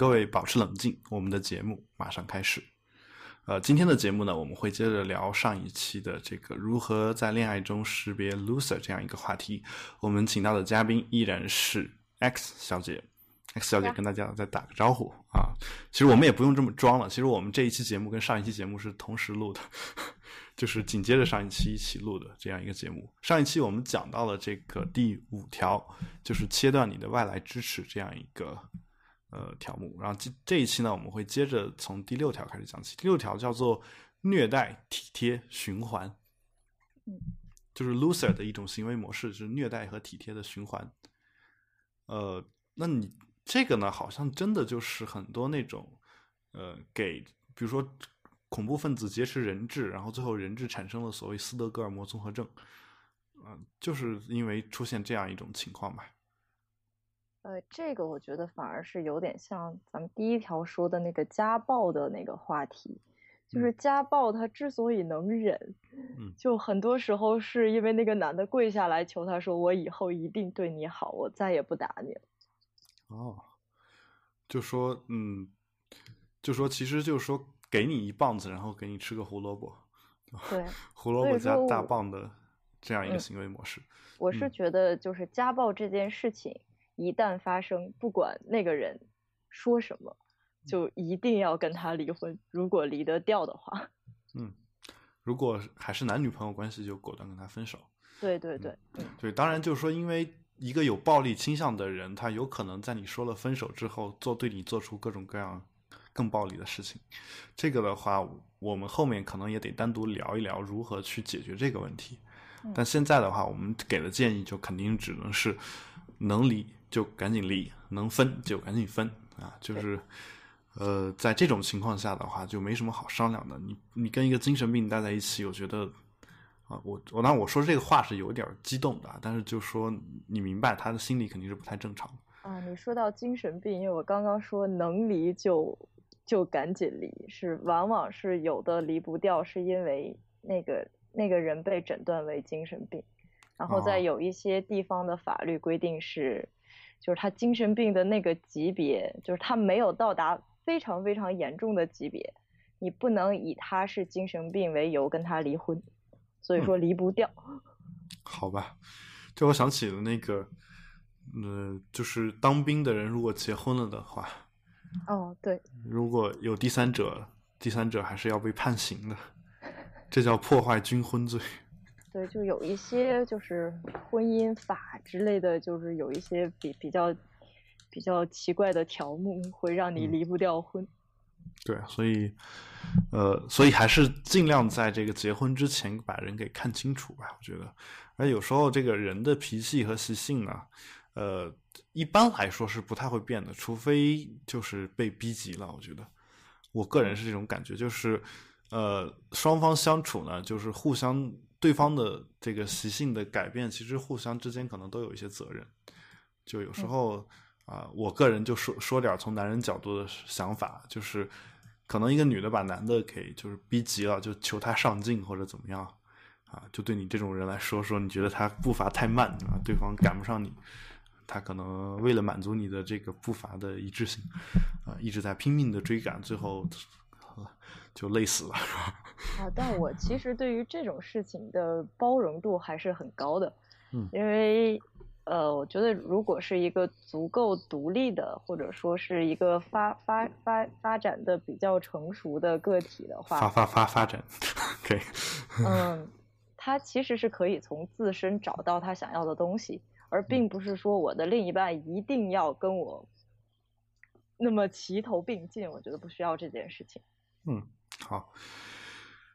各位保持冷静，我们的节目马上开始。呃，今天的节目呢，我们会接着聊上一期的这个如何在恋爱中识别 loser 这样一个话题。我们请到的嘉宾依然是 X 小姐，X 小姐跟大家再打个招呼啊。其实我们也不用这么装了，其实我们这一期节目跟上一期节目是同时录的，就是紧接着上一期一起录的这样一个节目。上一期我们讲到了这个第五条，就是切断你的外来支持这样一个。呃，条目，然后这这一期呢，我们会接着从第六条开始讲起。第六条叫做虐待体贴循环，嗯，就是 loser 的一种行为模式，就是虐待和体贴的循环。呃，那你这个呢，好像真的就是很多那种呃，给比如说恐怖分子劫持人质，然后最后人质产生了所谓斯德哥尔摩综合症，嗯，就是因为出现这样一种情况吧。呃，这个我觉得反而是有点像咱们第一条说的那个家暴的那个话题，就是家暴他之所以能忍，嗯就很多时候是因为那个男的跪下来求他说：“我以后一定对你好，我再也不打你了。”哦，就说嗯，就说其实就是说给你一棒子，然后给你吃个胡萝卜，对，胡萝卜加大棒的这样一个行为模式。我是觉得就是家暴这件事情。一旦发生，不管那个人说什么，就一定要跟他离婚。如果离得掉的话，嗯，如果还是男女朋友关系，就果断跟他分手。对对对，对，当然就是说，因为一个有暴力倾向的人，他有可能在你说了分手之后，做对你做出各种各样更暴力的事情。这个的话，我们后面可能也得单独聊一聊如何去解决这个问题。但现在的话，我们给的建议就肯定只能是能离。就赶紧离，能分就赶紧分啊！就是，呃，在这种情况下的话，就没什么好商量的。你你跟一个精神病待在一起，我觉得，啊，我我当然我说这个话是有点激动的，但是就说你明白他的心理肯定是不太正常的。啊，你说到精神病，因为我刚刚说能离就就赶紧离，是往往是有的离不掉，是因为那个那个人被诊断为精神病，然后在有一些地方的法律规定是。就是他精神病的那个级别，就是他没有到达非常非常严重的级别，你不能以他是精神病为由跟他离婚，所以说离不掉。好吧，就我想起了那个，呃，就是当兵的人如果结婚了的话，哦对，如果有第三者，第三者还是要被判刑的，这叫破坏军婚罪。对，就有一些就是婚姻法之类的，就是有一些比比较比较奇怪的条目，会让你离不掉婚。对，所以呃，所以还是尽量在这个结婚之前把人给看清楚吧。我觉得，而有时候这个人的脾气和习性呢，呃，一般来说是不太会变的，除非就是被逼急了。我觉得，我个人是这种感觉，就是呃，双方相处呢，就是互相。对方的这个习性的改变，其实互相之间可能都有一些责任。就有时候啊，我个人就说说点从男人角度的想法，就是可能一个女的把男的给就是逼急了，就求他上进或者怎么样啊，就对你这种人来说，说你觉得他步伐太慢啊，对方赶不上你，他可能为了满足你的这个步伐的一致性啊，一直在拼命的追赶，最后。就累死了，是吧？啊，但我其实对于这种事情的包容度还是很高的，嗯，因为呃，我觉得如果是一个足够独立的，或者说是一个发发发发展的比较成熟的个体的话，发发发发展，可以，嗯，他其实是可以从自身找到他想要的东西，而并不是说我的另一半一定要跟我那么齐头并进，我觉得不需要这件事情，嗯。好，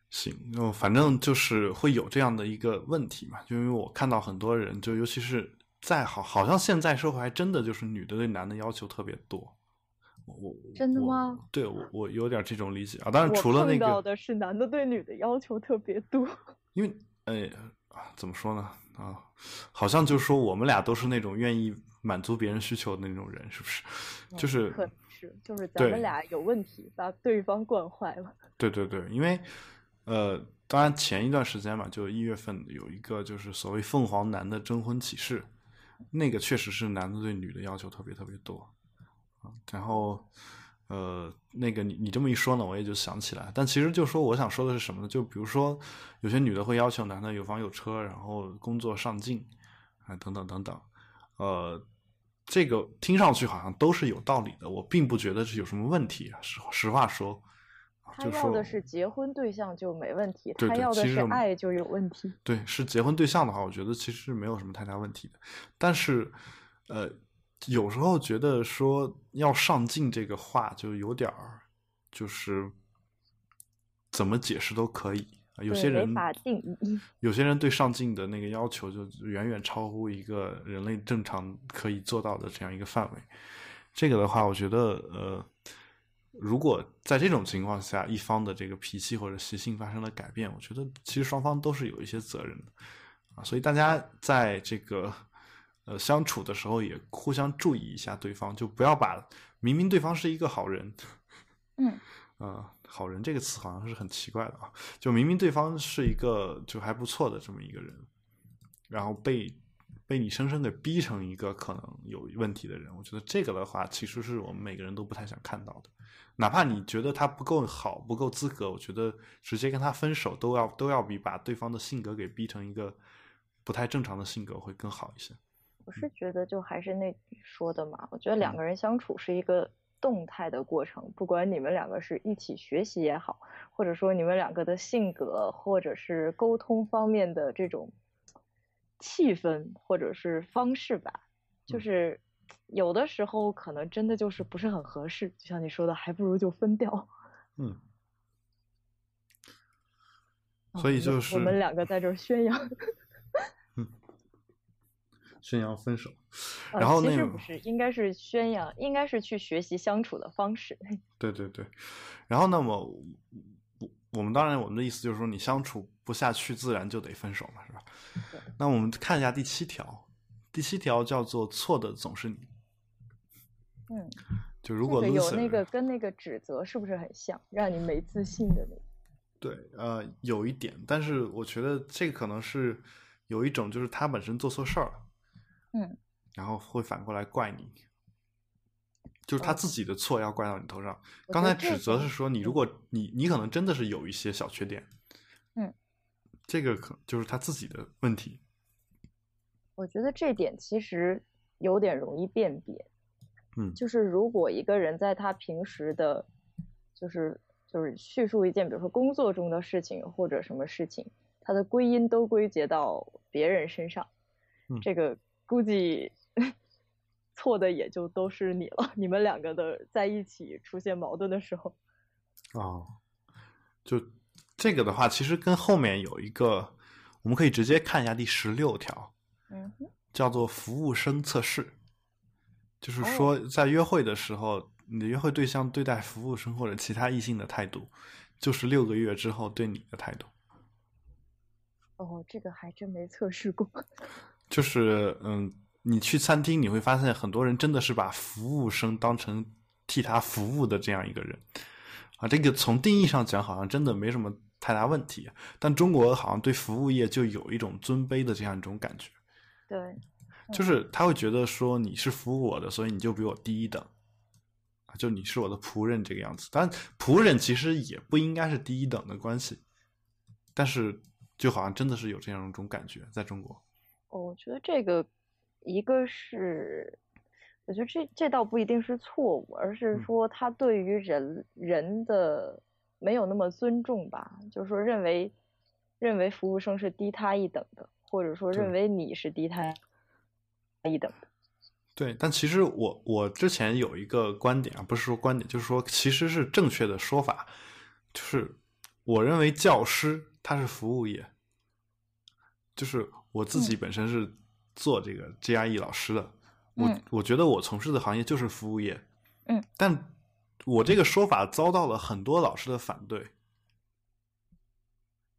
行，那反正就是会有这样的一个问题嘛，就因为我看到很多人，就尤其是在好，好像现在社会还真的就是女的对男的要求特别多。我真的吗？对，我我有点这种理解啊。当然，除了那个的是男的对女的要求特别多。因为，哎啊，怎么说呢？啊，好像就是说我们俩都是那种愿意满足别人需求的那种人，是不是？就是。就是咱们俩有问题，把对方惯坏了。对对对，因为呃，当然前一段时间嘛，就一月份有一个就是所谓凤凰男的征婚启事，那个确实是男的对女的要求特别特别多然后，呃，那个你你这么一说呢，我也就想起来。但其实就说我想说的是什么呢？就比如说，有些女的会要求男的有房有车，然后工作上进，啊，等等等等。呃，这个听上去好像都是有道理的，我并不觉得是有什么问题啊。实实话说，他要的是结婚对象就没问题，他要的是爱就有问题。对，是结婚对象的话，我觉得其实没有什么太大问题的。但是，呃。有时候觉得说要上进这个话就有点儿，就是怎么解释都可以。有些人定义，有些人对上镜的那个要求就远远超乎一个人类正常可以做到的这样一个范围。这个的话，我觉得呃，如果在这种情况下，一方的这个脾气或者习性发生了改变，我觉得其实双方都是有一些责任的啊。所以大家在这个。呃，相处的时候也互相注意一下对方，就不要把明明对方是一个好人，嗯，呃，好人这个词好像是很奇怪的啊，就明明对方是一个就还不错的这么一个人，然后被被你生生给逼成一个可能有问题的人，我觉得这个的话，其实是我们每个人都不太想看到的。哪怕你觉得他不够好、不够资格，我觉得直接跟他分手都要都要比把对方的性格给逼成一个不太正常的性格会更好一些。我是觉得，就还是那说的嘛，我觉得两个人相处是一个动态的过程，不管你们两个是一起学习也好，或者说你们两个的性格或者是沟通方面的这种气氛或者是方式吧，就是有的时候可能真的就是不是很合适，就像你说的，还不如就分掉。嗯。所以就是我们两个在这儿宣扬。宣扬分手，然后那个不是，应该是宣扬，应该是去学习相处的方式。对对对，然后那么我我们当然我们的意思就是说，你相处不下去，自然就得分手嘛，是吧？那我们看一下第七条，第七条叫做“错的总是你”。嗯，就如果有那个跟那个指责是不是很像，让你没自信的那个？对，呃，有一点，但是我觉得这个可能是有一种，就是他本身做错事儿了。嗯，然后会反过来怪你，就是他自己的错要怪到你头上。刚才指责是说你，如果你你可能真的是有一些小缺点，嗯，这个可就是他自己的问题。我觉得这点其实有点容易辨别，嗯，就是如果一个人在他平时的，就是就是叙述一件，比如说工作中的事情或者什么事情，他的归因都归结到别人身上，这个。估计 错的也就都是你了。你们两个的在一起出现矛盾的时候，哦，就这个的话，其实跟后面有一个，我们可以直接看一下第十六条，嗯，叫做服务生测试，就是说在约会的时候，你的约会对象对待服务生或者其他异性的态度，就是六个月之后对你的态度。哦，这个还真没测试过。就是嗯，你去餐厅你会发现很多人真的是把服务生当成替他服务的这样一个人啊。这个从定义上讲好像真的没什么太大问题，但中国好像对服务业就有一种尊卑的这样一种感觉。对，就是他会觉得说你是服务我的，所以你就比我低一等啊，就你是我的仆人这个样子。但仆人其实也不应该是低一等的关系，但是就好像真的是有这样一种感觉在中国。我觉得这个，一个是，我觉得这这倒不一定是错误，而是说他对于人人的没有那么尊重吧，就是说认为认为服务生是低他一等的，或者说认为你是低他一等的。对，但其实我我之前有一个观点啊，不是说观点，就是说其实是正确的说法，就是我认为教师他是服务业，就是。我自己本身是做这个 GRE 老师的，我我觉得我从事的行业就是服务业，嗯，但我这个说法遭到了很多老师的反对，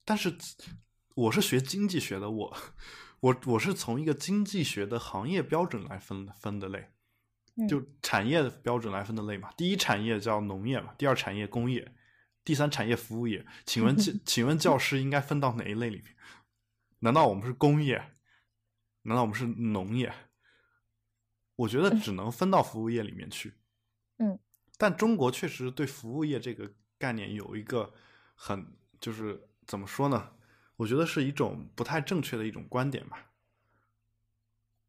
但是我是学经济学的，我我我是从一个经济学的行业标准来分分的类，就产业的标准来分的类嘛，第一产业叫农业嘛，第二产业工业，第三产业服务业，请问 请问教师应该分到哪一类里面？难道我们是工业？难道我们是农业？我觉得只能分到服务业里面去。嗯但中国确实对服务业这个概念有一个很就是怎么说呢？我觉得是一种不太正确的一种观点吧，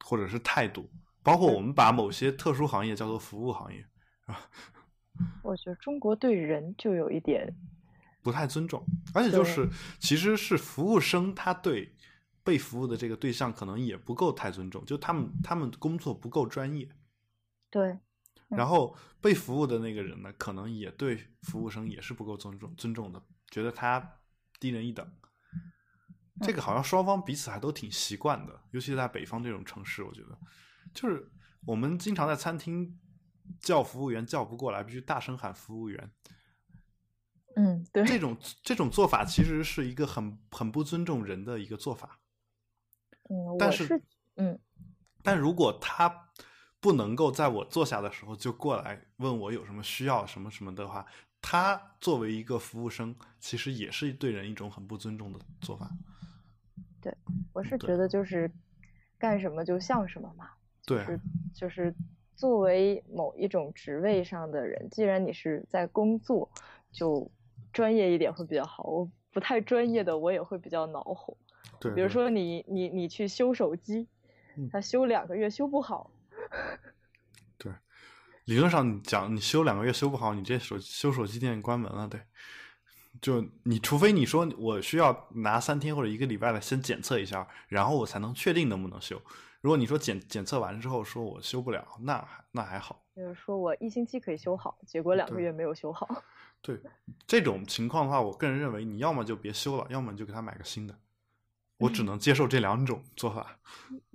或者是态度。包括我们把某些特殊行业叫做服务行业，啊，我觉得中国对人就有一点不太尊重，而且就是其实是服务生他对被服务的这个对象可能也不够太尊重，就他们他们工作不够专业。对。然后被服务的那个人呢，可能也对服务生也是不够尊重尊重的，觉得他低人一等。这个好像双方彼此还都挺习惯的，尤其是在北方这种城市，我觉得，就是我们经常在餐厅叫服务员叫不过来，必须大声喊服务员。嗯，对，这种这种做法其实是一个很很不尊重人的一个做法。嗯，但是，嗯，但如果他不能够在我坐下的时候就过来问我有什么需要什么什么的话，他作为一个服务生，其实也是对人一种很不尊重的做法。对，我是觉得就是干什么就像什么嘛，对，就是作为某一种职位上的人，既然你是在工作，就专业一点会比较好。我不太专业的，我也会比较恼火。对，比如说你你你去修手机，他修两个月修不好。对，理论上你讲，你修两个月修不好，你这手修手机店关门了，对。就你除非你说我需要拿三天或者一个礼拜的先检测一下，然后我才能确定能不能修。如果你说检检测完之后说我修不了，那那还好。就是说我一星期可以修好，结果两个月没有修好。对这种情况的话，我个人认为你要么就别修了，要么就给他买个新的。我只能接受这两种做法。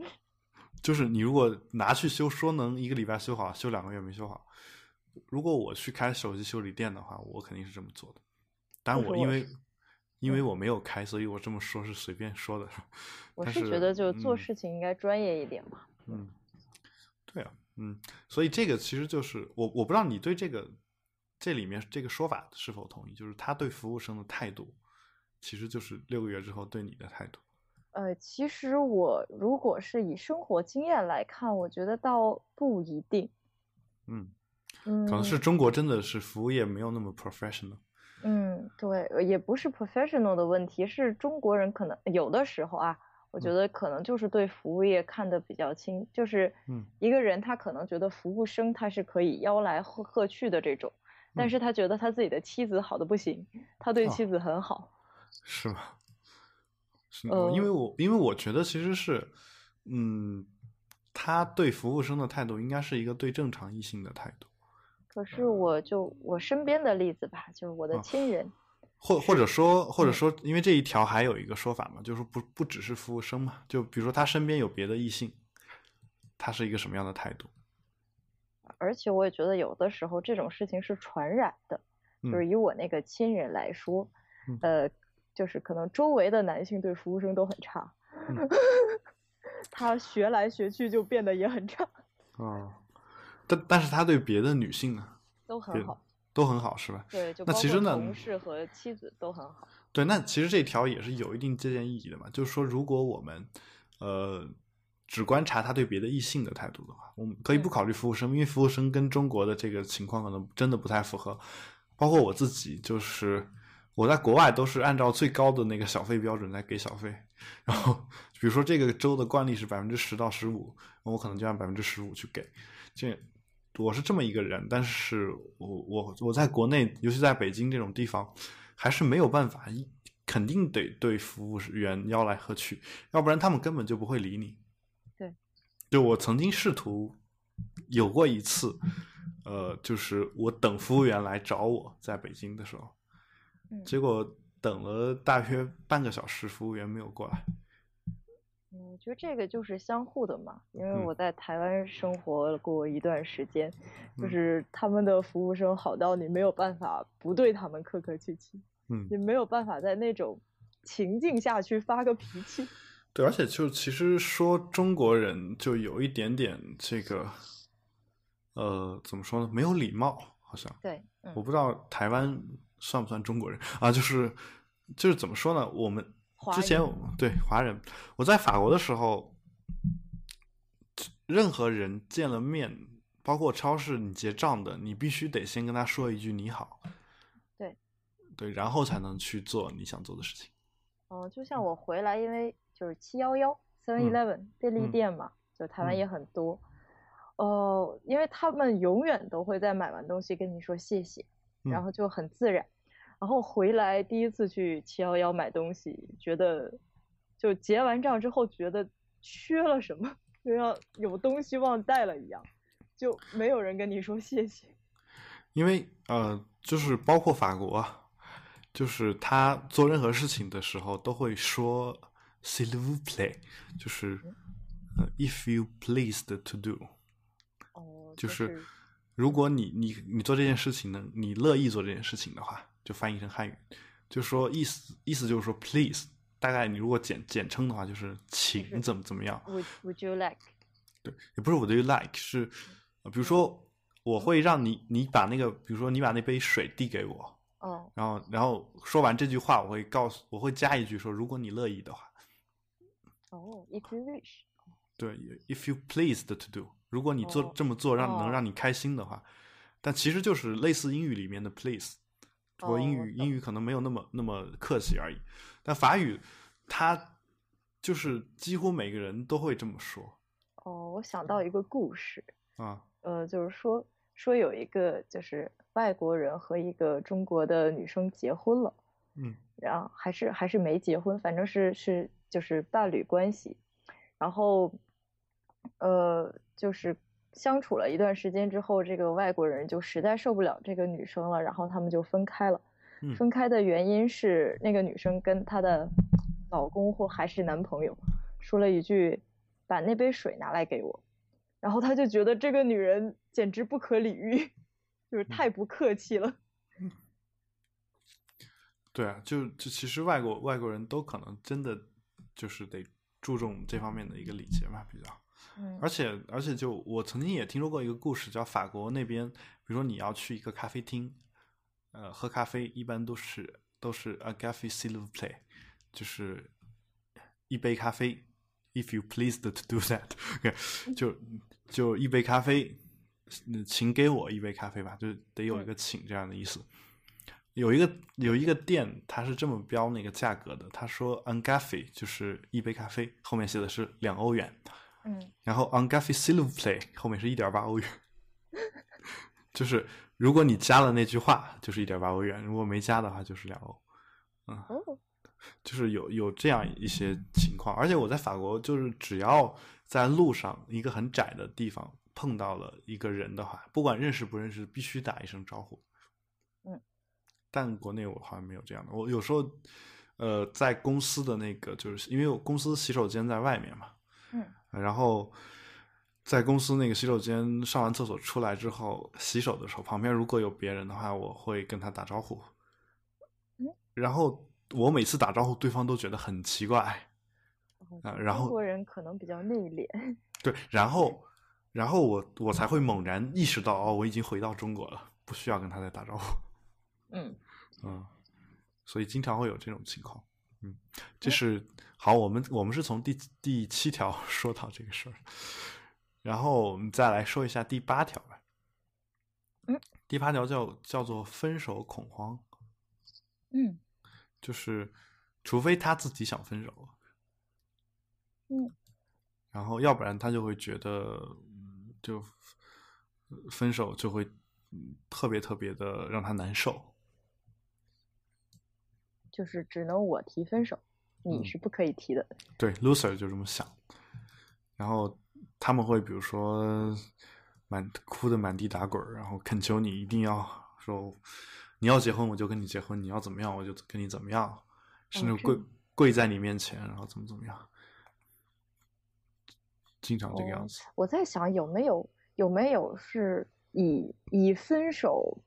就是你如果拿去修，说能一个礼拜修好，修两个月没修好。如果我去开手机修理店的话，我肯定是这么做的。但我因为因为我没有开，所以我这么说是随便说的。我是觉得就做事情应该专业一点嘛。嗯，对啊，嗯，所以这个其实就是我我不知道你对这个这里面这个说法是否同意，就是他对服务生的态度，其实就是六个月之后对你的态度。呃，其实我如果是以生活经验来看，我觉得倒不一定。嗯嗯，可能是中国真的是服务业没有那么 professional。嗯，对，也不是 professional 的问题，是中国人可能有的时候啊，我觉得可能就是对服务业看得比较轻，就是一个人他可能觉得服务生他是可以邀来喝喝去的这种，但是他觉得他自己的妻子好的不行，他对妻子很好，是吗？呃，因为我因为我觉得其实是，嗯，他对服务生的态度应该是一个对正常异性的态度。可是我就我身边的例子吧，就是我的亲人，或或者说或者说，因为这一条还有一个说法嘛，就是不不只是服务生嘛，就比如说他身边有别的异性，他是一个什么样的态度？而且我也觉得有的时候这种事情是传染的，就是以我那个亲人来说，呃。就是可能周围的男性对服务生都很差，他学来学去就变得也很差。啊，但但是他对别的女性呢？都很好，都很好是吧？对，就那其实呢，同事和妻子都很好。对，那其实这条也是有一定借鉴意义的嘛。就是说，如果我们呃只观察他对别的异性的态度的话，我们可以不考虑服务生，因为服务生跟中国的这个情况可能真的不太符合。包括我自己，就是。我在国外都是按照最高的那个小费标准来给小费，然后比如说这个州的惯例是百分之十到十五，我可能就按百分之十五去给。这我是这么一个人，但是我我我在国内，尤其在北京这种地方，还是没有办法，肯定得对服务员吆来喝去，要不然他们根本就不会理你。对，就我曾经试图有过一次，呃，就是我等服务员来找我在北京的时候。结果等了大约半个小时，服务员没有过来。嗯，我觉得这个就是相互的嘛，因为我在台湾生活过一段时间，就是他们的服务生好到你没有办法不对他们客客气气，嗯，你没有办法在那种情境下去发个脾气。对，而且就其实说中国人就有一点点这个，呃，怎么说呢？没有礼貌，好像。对，我不知道台湾。算不算中国人啊？就是就是怎么说呢？我们之前对华人，我在法国的时候，任何人见了面，包括超市你结账的，你必须得先跟他说一句你好，对，对，然后才能去做你想做的事情。哦，就像我回来，因为就是七幺幺 Seven Eleven 便利店嘛，就台湾也很多。哦，因为他们永远都会在买完东西跟你说谢谢，然后就很自然。然后回来第一次去七幺幺买东西，觉得就结完账之后觉得缺了什么，就像有东西忘带了一样，就没有人跟你说谢谢。因为呃，就是包括法国。就是他做任何事情的时候都会说 “s'il vous plaît”，就是呃 “if you pleased to do”。哦，就是如果你你你做这件事情呢，你乐意做这件事情的话，就翻译成汉语，就说意思意思就是说 “please”。大概你如果简简称的话，就是请怎么怎么样。Would Would you like？对，也不是 Would you like，是比如说我会让你你把那个，比如说你把那杯水递给我。哦，然后，然后说完这句话，我会告诉，我会加一句说，如果你乐意的话。哦，if you wish。对，if you pleased to do，如果你做这么做让能让你开心的话，但其实就是类似英语里面的 please，不过英语英语可能没有那么那么客气而已。但法语，它就是几乎每个人都会这么说。哦，我想到一个故事啊，呃，就是说说有一个就是。外国人和一个中国的女生结婚了，嗯，然后还是还是没结婚，反正是是就是伴侣关系，然后，呃，就是相处了一段时间之后，这个外国人就实在受不了这个女生了，然后他们就分开了。分开的原因是那个女生跟她的老公或还是男朋友说了一句：“把那杯水拿来给我。”然后他就觉得这个女人简直不可理喻。就是太不客气了。对啊，就就其实外国外国人都可能真的就是得注重这方面的一个礼节嘛，比较。嗯。而且而且，就我曾经也听说过一个故事，叫法国那边，比如说你要去一个咖啡厅，呃，喝咖啡一般都是都是 a cafe s'il vous plaît，就是一杯咖啡，if you please to do that，就就一杯咖啡。请给我一杯咖啡吧，就得有一个请这样的意思。有一个有一个店，它是这么标那个价格的，他说 “un café” 就是一杯咖啡，后面写的是两欧元。嗯，然后 on café s'il vous plaît” 后面是一点八欧元。就是如果你加了那句话，就是一点八欧元；如果没加的话，就是两欧。嗯，就是有有这样一些情况。而且我在法国，就是只要在路上一个很窄的地方。碰到了一个人的话，不管认识不认识，必须打一声招呼。嗯，但国内我好像没有这样的。我有时候，呃，在公司的那个，就是因为我公司洗手间在外面嘛。嗯。然后，在公司那个洗手间上完厕所出来之后，洗手的时候，旁边如果有别人的话，我会跟他打招呼。嗯。然后我每次打招呼，对方都觉得很奇怪。啊，然后中国人可能比较内敛。对，然后。然后我我才会猛然意识到，哦，我已经回到中国了，不需要跟他再打招呼。嗯嗯，所以经常会有这种情况。嗯，这是好，我们我们是从第第七条 说到这个事儿，然后我们再来说一下第八条吧。嗯，第八条叫叫做分手恐慌。嗯，就是除非他自己想分手。嗯，然后要不然他就会觉得。就分手就会特别特别的让他难受，就是只能我提分手，你是不可以提的。对，loser 就这么想，然后他们会比如说满哭的满地打滚，然后恳求你一定要说你要结婚我就跟你结婚，你要怎么样我就跟你怎么样，甚至跪跪在你面前，然后怎么怎么样。经常这个样子。我在想有没有有没有是以以分手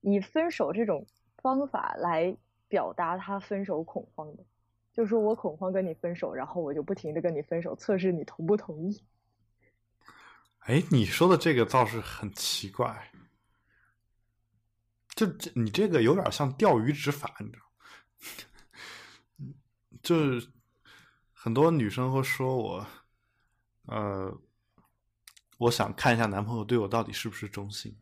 以分手这种方法来表达他分手恐慌的，就说我恐慌跟你分手，然后我就不停的跟你分手，测试你同不同意。哎，你说的这个倒是很奇怪，就这你这个有点像钓鱼执法，你知道？就是很多女生会说我。呃，我想看一下男朋友对我到底是不是忠心，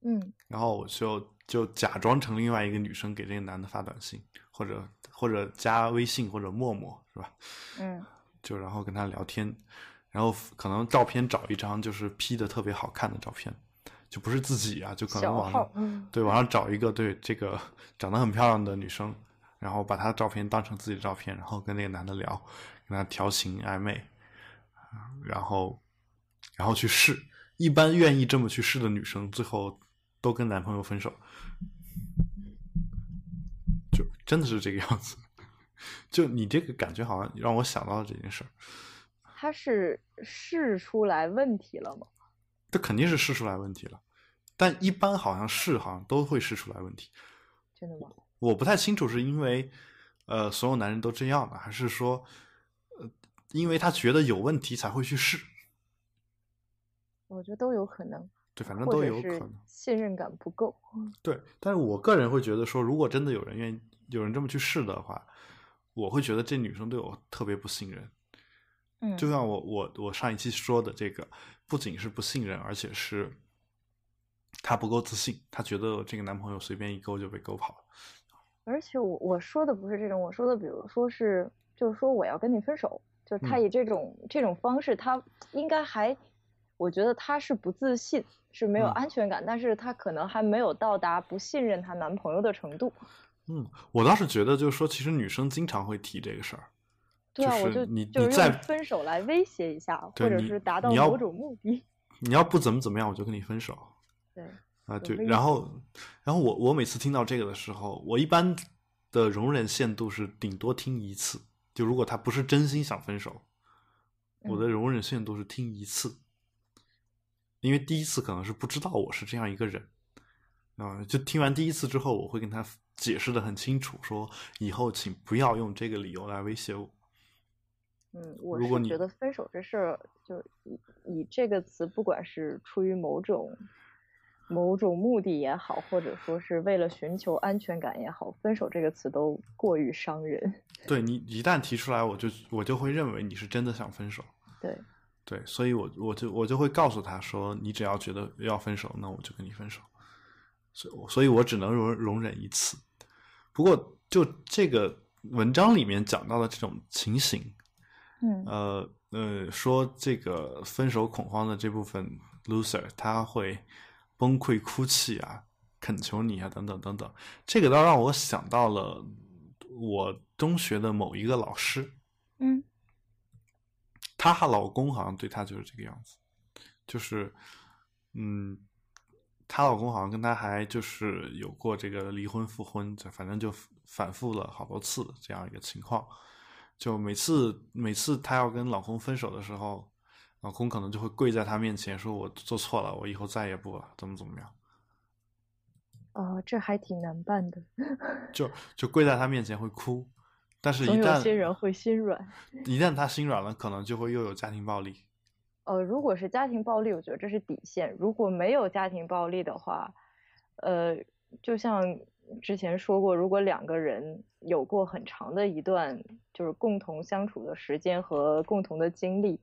嗯然后我就就假装成另外一个女生给这个男的发短信，或者或者加微信或者陌陌，是吧？嗯 就然后跟他聊天，然后可能照片找一张就是 P 的特别好看的照片，就不是自己啊，就可能小网上嗯对网上找一个对这个 长得很漂亮的女生，然后把她照片当成自己的照片，然后跟那个男的聊，跟他调情暧昧，啊然后然后去试。一般愿意这么去试的女生，最后都跟男朋友分手，就真的是这个样子。就你这个感觉，好像让我想到了这件事儿。他是试出来问题了吗？这肯定是试出来问题了，但一般好像是好像都会试出来问题。真的吗？我不太清楚是因为呃所有男人都这样呢，还是说呃因为他觉得有问题才会去试？我觉得都有可能，对，反正都有可能。信任感不够。对，但是我个人会觉得说，如果真的有人愿意有人这么去试的话，我会觉得这女生对我特别不信任。嗯，就像我我我上一期说的这个，不仅是不信任，而且是她不够自信，她觉得这个男朋友随便一勾就被勾跑了。而且我我说的不是这种，我说的比如说是，就是说我要跟你分手，就是他嗯以这种、这种方式，他应该还，我觉得他是不自信，是没有嗯安全感，但是他可能还没有到达不信任她男朋友的程度。嗯，我倒是觉得，就是说，其实女生经常会提这个事儿。对啊，就是你就是你再分手来威胁一下，或者是达到某种目的。你要不怎么怎么样，我就跟你分手 对，啊！对，然后，然后我我每次听到这个的时候，我一般的容忍限度是顶多听一次。就如果他不是真心想分手，我的嗯容忍限度是听一次，因为第一次可能是不知道我是这样一个人，啊、就听完第一次之后，我会跟他解释的很清楚，说以后请不要用这个理由来威胁我。嗯，我如果觉得分手这事儿，就以以这个词，不管是出于某种某种目的也好，或者说是为了寻求安全感也好，分手这个词都过于伤人。对你一旦提出来，我就我就会认为你是真的想分手。对，对，所以我我就我就会告诉他说，你只要觉得要分手，那我就跟你分手。所以我，所以我只能容容忍一次。不过，就这个文章里面讲到的这种情形，嗯呃呃，说这个分手恐慌的这部分 loser，他会崩溃哭泣啊，恳求你啊，等等等等。这个倒让我想到了我中学的某一个老师，嗯她和老公好像对她就是这个样子，就是，嗯，她老公好像跟她还就是有过这个离婚复婚，就反正就反复了好多次这样一个情况。就每次每次她要跟老公分手的时候，老公可能就会跪在她面前说：“我做错了，我以后再也不了，怎么怎么样。哦，这还挺难办的，” 就就跪在她面前会哭，但是一旦些人会心软。一旦她心软了，可能就会又有家庭暴力。呃，如果是家庭暴力，我觉得这是底线。如果没有家庭暴力的话，呃，就像之前说过，如果两个人有过很长的一段就是共同相处的时间和共同的经历，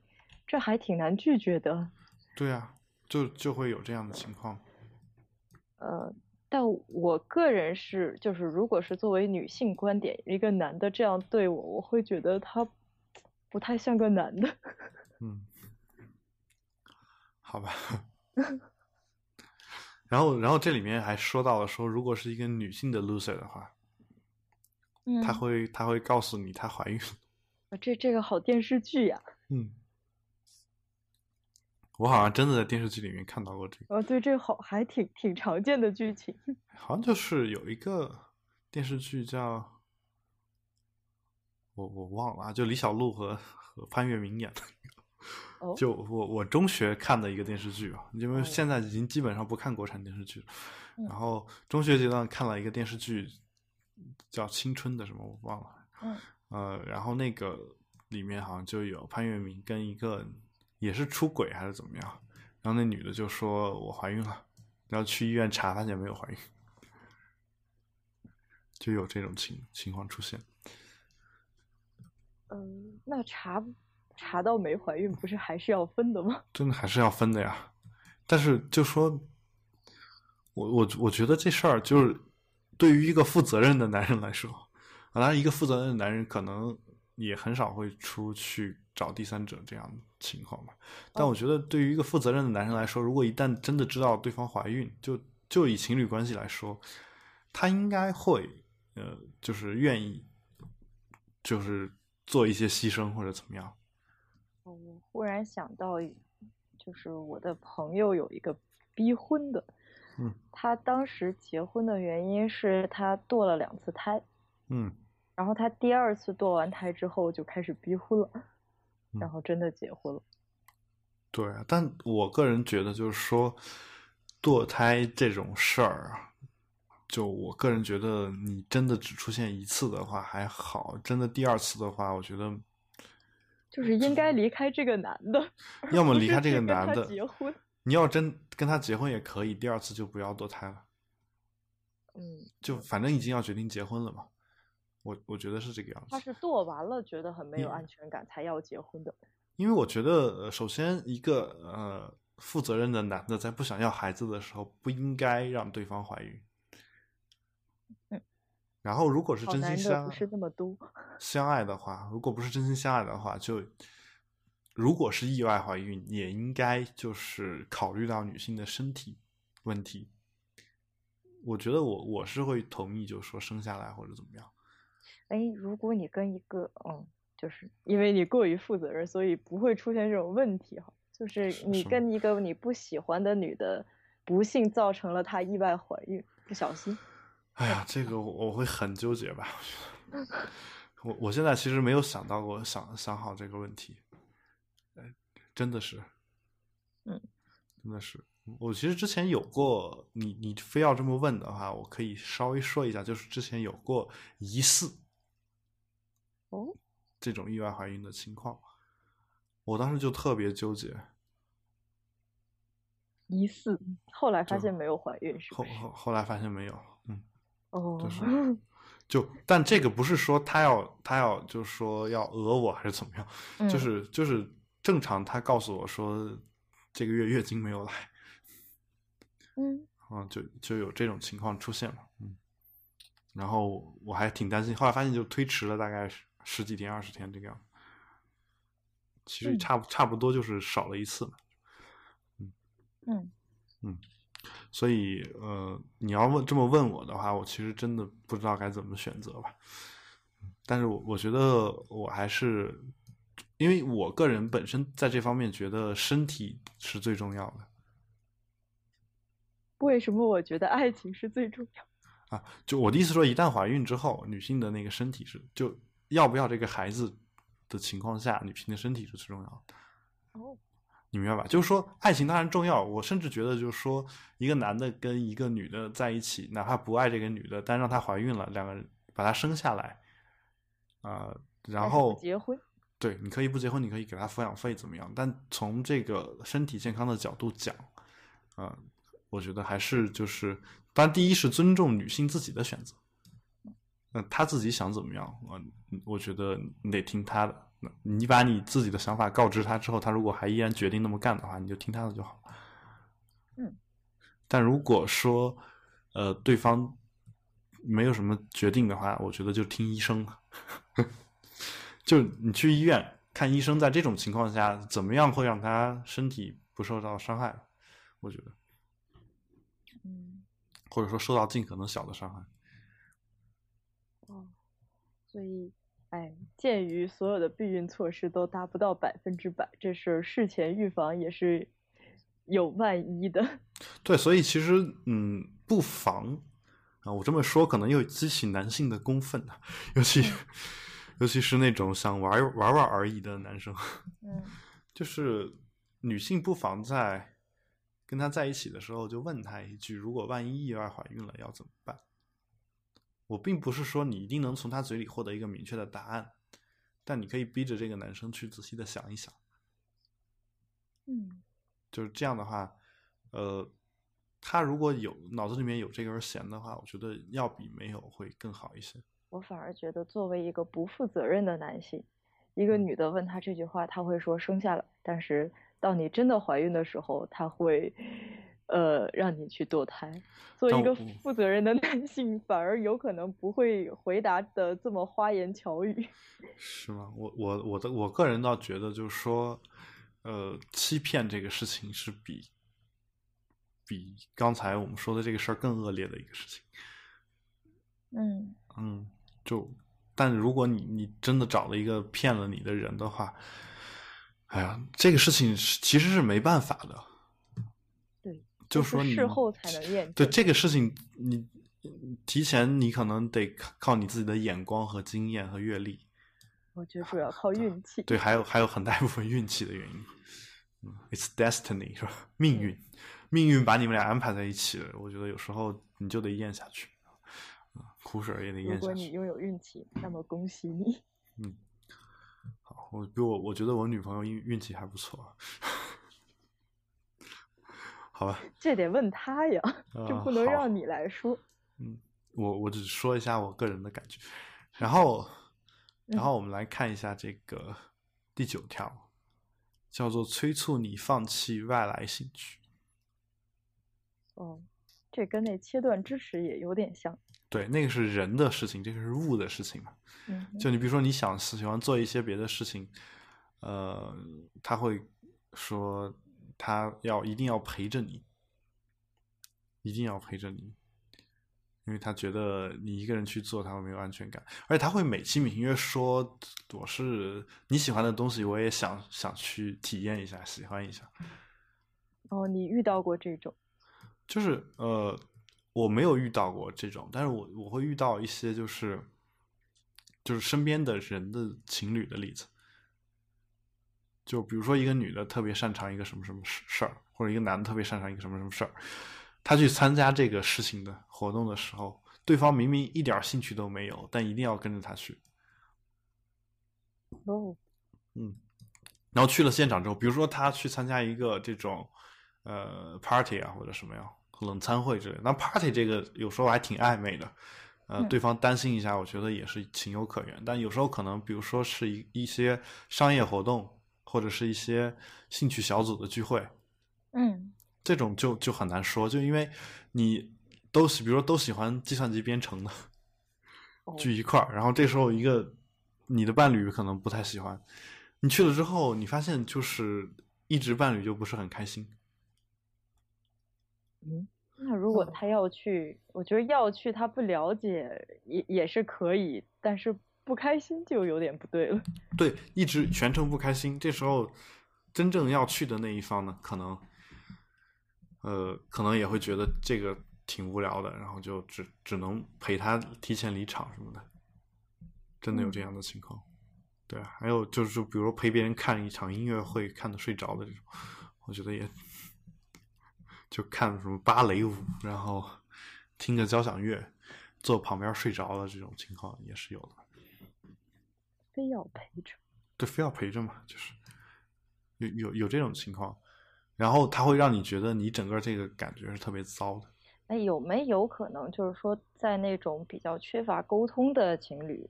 这还挺难拒绝的。对啊，就就会有这样的情况。呃，但我个人是，就是如果是作为女性观点，一个男的这样对我，我会觉得他不太像个男的。嗯，好吧。然后，然后这里面还说到了说，如果是一个女性的 loser 的话，嗯她会她会告诉你她怀孕了。这这个好电视剧呀、嗯，我好像真的在电视剧里面看到过这个，哦，对，这个好还挺挺常见的剧情。好像就是有一个电视剧叫，我我忘了啊，就李小璐和和潘粤明演的。哦，就我我中学看的一个电视剧啊，因为哦现在已经基本上不看国产电视剧了。嗯然后中学阶段看了一个电视剧，叫《青春》的什么我忘了。嗯呃，然后那个里面好像就有潘粤明跟一个也是出轨还是怎么样，然后那女的就说我怀孕了，然后去医院查发现没有怀孕，就有这种情情况出现。嗯，那查查到没怀孕，不是还是要分的吗？真的还是要分的呀。但是就说，我我我觉得这事儿就是对于一个负责任的男人来说，当然一个负责任的男人可能也很少会出去找第三者这样的情况吧。但我觉得对于一个负责任的男人来说，如果一旦真的知道对方怀孕，就就以情侣关系来说，他应该会呃，就是愿意，就是做一些牺牲或者怎么样。我忽然想到，就是我的朋友有一个逼婚的，嗯，他当时结婚的原因是他堕了两次胎，嗯。然后他第二次堕完胎之后就开始逼婚了，嗯。然后真的结婚了。对啊，但我个人觉得，就是说堕胎这种事儿啊，就我个人觉得，你真的只出现一次的话还好，真的第二次的话，我觉得就是应该离开这个男的，要么离开这个男的结婚。你要真跟他结婚也可以，第二次就不要堕胎了，嗯，就反正已经要决定结婚了嘛。我我觉得是这个样子他。是堕完了觉得很没有嗯安全感才要结婚的。因为我觉得，呃首先一个呃负责任的男的在不想要孩子的时候，不应该让对方怀孕。嗯。然后，如果是真心相不是那么多。相爱的话，如果不是真心相爱的话，就如果是意外怀孕，也应该就是考虑到女性的身体问题。我觉得我我是会同意，就是说生下来或者怎么样。哎，如果你跟一个嗯，就是因为你过于负责任，所以不会出现这种问题哈。就是你跟一个你不喜欢的女的，不幸造成了她意外怀孕，不小心。哎呀，这个我我会很纠结吧？我觉得，我我现在其实没有想到过想想好这个问题，哎，真的是，嗯，真的是。我其实之前有过，你你非要这么问的话，我可以稍微说一下，就是之前有过疑似哦，这种意外怀孕的情况，我当时就特别纠结，疑似，后来发现没有怀孕，是后？后后来发现没有，嗯。哦，就是就但这个不是说他要他要就是说要讹我还是怎么样，就嗯。是就是正常他告诉我说这个月月经没有来，嗯。啊，就就有这种情况出现了，嗯，然后我还挺担心，后来发现就推迟了大概十十几天二十天这个样子，其实嗯。差不差不多就是少了一次嘛，嗯。嗯。嗯所以呃，你要问这么问我的话，我其实真的不知道该怎么选择吧。嗯但是我我觉得我还是，因为我个人本身在这方面觉得身体是最重要的为什么我觉得爱情是最重要？啊。就我的意思说，一旦怀孕之后，女性的那个身体是就要不要这个孩子的情况下，女性的身体是最重要的。哦，你明白吧？就是说，爱情当然重要。我甚至觉得，就是说，一个男的跟一个女的在一起，哪怕不爱这个女的，但让她怀孕了，两个人把她生下来，啊、然后结婚，对，你可以不结婚，你可以给她抚养费怎么样？但从这个身体健康的角度讲，啊、我觉得还是就是，当然第一是尊重女性自己的选择，那、她自己想怎么样，啊、我觉得你得听她的。那你把你自己的想法告知他之后，他如果还依然决定那么干的话，你就听他的就好。嗯，但如果说呃对方没有什么决定的话，我觉得就听医生。就你去医院看医生，在这种情况下，怎么样会让他身体不受到伤害？我觉得，嗯或者说受到尽可能小的伤害。哦，所以，哎，鉴于所有的避孕措施都达不到百分之百，这事儿事前预防也是有万一的。对，所以其实嗯，不妨啊，我这么说可能又激起男性的公愤啊，尤其、尤其是那种想玩玩玩而已的男生，嗯就是女性不妨在跟他在一起的时候就问他一句：如果万一意外怀孕了要怎么办？我并不是说你一定能从他嘴里获得一个明确的答案，但你可以逼着这个男生去仔细的想一想。嗯就是这样的话，呃，他如果有脑子里面有这根弦的话，我觉得要比没有会更好一些。我反而觉得，作为一个不负责任的男性，一个女的问他这句话，他会说生下来，但是到你真的怀孕的时候，他会，呃，让你去堕胎。作为一个负责任的男性，反而有可能不会回答的这么花言巧语。是吗？我我我的我个人倒觉得，就是说，呃，欺骗这个事情是比比刚才我们说的这个事儿更恶劣的一个事情。嗯嗯，就。但如果你你真的找了一个骗了你的人的话，哎呀，这个事情其实是没办法的。对，就说你事后才能验。对这个事情，你提前你可能得靠你自己的眼光和经验和阅历。我觉得主要靠运气。对，还有还有很大一部分运气的原因。嗯，It's destiny 是吧？命运，命运把你们俩安排在一起了。我觉得有时候你就得咽下去。苦水也得咽下去。如果你拥有运气，那么恭喜你。嗯，好，我比我我觉得我女朋友运运气还不错。好吧。这得问他呀，这不能让你来说。嗯，我我只说一下我个人的感觉。然后，然后我们来看一下这个第九条，叫做催促你放弃外来兴趣。哦，这跟那切断支持也有点像。对，那个是人的事情，这个是物的事情嘛。嗯就你比如说，你想喜欢做一些别的事情，呃，他会说他要一定要陪着你，一定要陪着你，因为他觉得你一个人去做他会没有安全感，而且他会美其名曰说我是你喜欢的东西，我也想想去体验一下，喜欢一下。哦，你遇到过这种？就是呃。我没有遇到过这种，但是我我会遇到一些就是就是身边的人的情侣的例子，就比如说一个女的特别擅长一个什么什么事事儿，或者一个男的特别擅长一个什么什么事儿，他去参加这个事情的活动的时候，对方明明一点兴趣都没有，但一定要跟着他去。哦，嗯，然后去了现场之后，比如说他去参加一个这种呃 party 啊或者什么样。冷餐会之类，那 party 这个有时候还挺暧昧的，呃，对方担心一下，我觉得也是情有可原。但有时候可能，比如说是一一些商业活动，或者是一些兴趣小组的聚会，嗯，这种就就很难说，就因为你都喜，比如说都喜欢计算机编程的，聚一块儿，然后这时候一个你的伴侣可能不太喜欢，你去了之后，你发现就是一直伴侣就不是很开心。嗯，那如果他要去，我觉得要去，他不了解也也是可以，但是不开心就有点不对了。对，一直全程不开心，这时候真正要去的那一方呢，可能，呃，可能也会觉得这个挺无聊的，然后就只只能陪他提前离场什么的。真的有这样的情况，对啊，还有就是比如陪别人看一场音乐会，看的睡着的这种，我觉得也。就看什么芭蕾舞，然后听个交响乐，坐旁边睡着了，这种情况也是有的。非要陪着？对，非要陪着嘛，就是有有有这种情况，然后他会让你觉得你整个这个感觉是特别糟的。那有没有可能，就是说在那种比较缺乏沟通的情侣，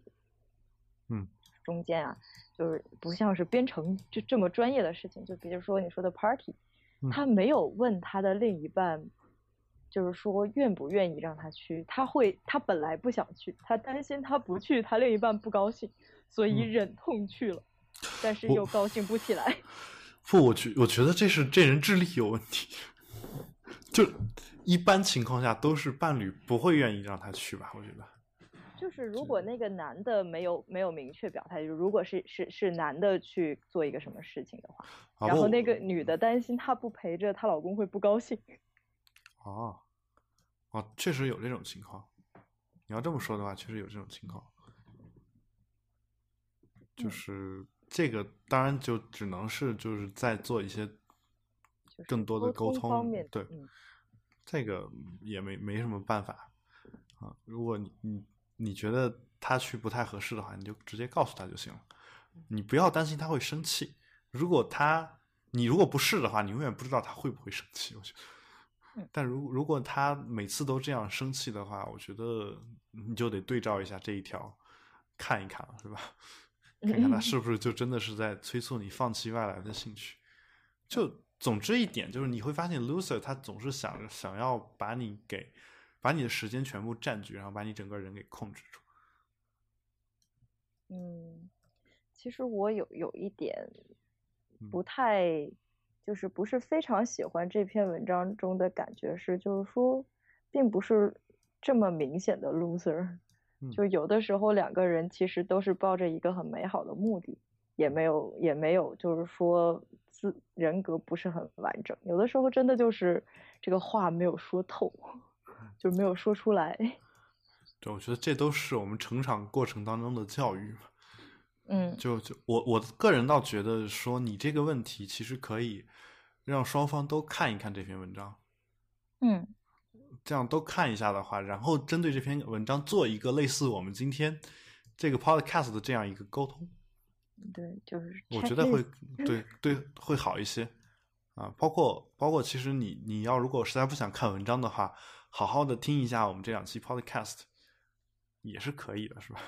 嗯，中间啊，就是不像是编程就这么专业的事情，就比如说你说的 party。他没有问他的另一半，就是说愿不愿意让他去。他会，他本来不想去，他担心他不去，他另一半不高兴，所以忍痛去了，但是又高兴不起来。不，我觉我觉得这是这人智力有问题。就一般情况下都是伴侣不会愿意让他去吧？我觉得。就是如果那个男的没有没有明确表态，就如果是是是男的去做一个什么事情的话，然后那个女的担心她不陪着她老公会不高兴。哦，哦，确实有这种情况。你要这么说的话，确实有这种情况。就是这个，当然就只能是就是在做一些更多的沟通，对，这个也没没什么办法啊。如果你你。你觉得他去不太合适的话，你就直接告诉他就行了。你不要担心他会生气。如果他，你如果不是的话，你永远不知道他会不会生气。我觉得，但如如果他每次都这样生气的话，我觉得你就得对照一下这一条，看一看了，是吧？看看他是不是就真的是在催促你放弃外来的兴趣。就总之一点就是，你会发现 loser 他总是想想要把你给把你的时间全部占据，然后把你整个人给控制住。嗯，其实我有有一点不太，就是不是非常喜欢这篇文章中的感觉是，就是说，并不是这么明显的 loser，就有的时候两个人其实都是抱着一个很美好的目的，也没有也没有就是说自人格不是很完整，有的时候真的就是这个话没有说透，就没有说出来。对，我觉得这都是我们成长过程当中的教育嘛。嗯，就就我我个人倒觉得说，你这个问题其实可以让双方都看一看这篇文章。嗯，这样都看一下的话，然后针对这篇文章做一个类似我们今天这个 podcast 的这样一个沟通。对，就是我觉得会对 对会好一些啊。包括包括，其实你你要如果实在不想看文章的话，好好的听一下我们这两期 podcast。也是可以的，是吧？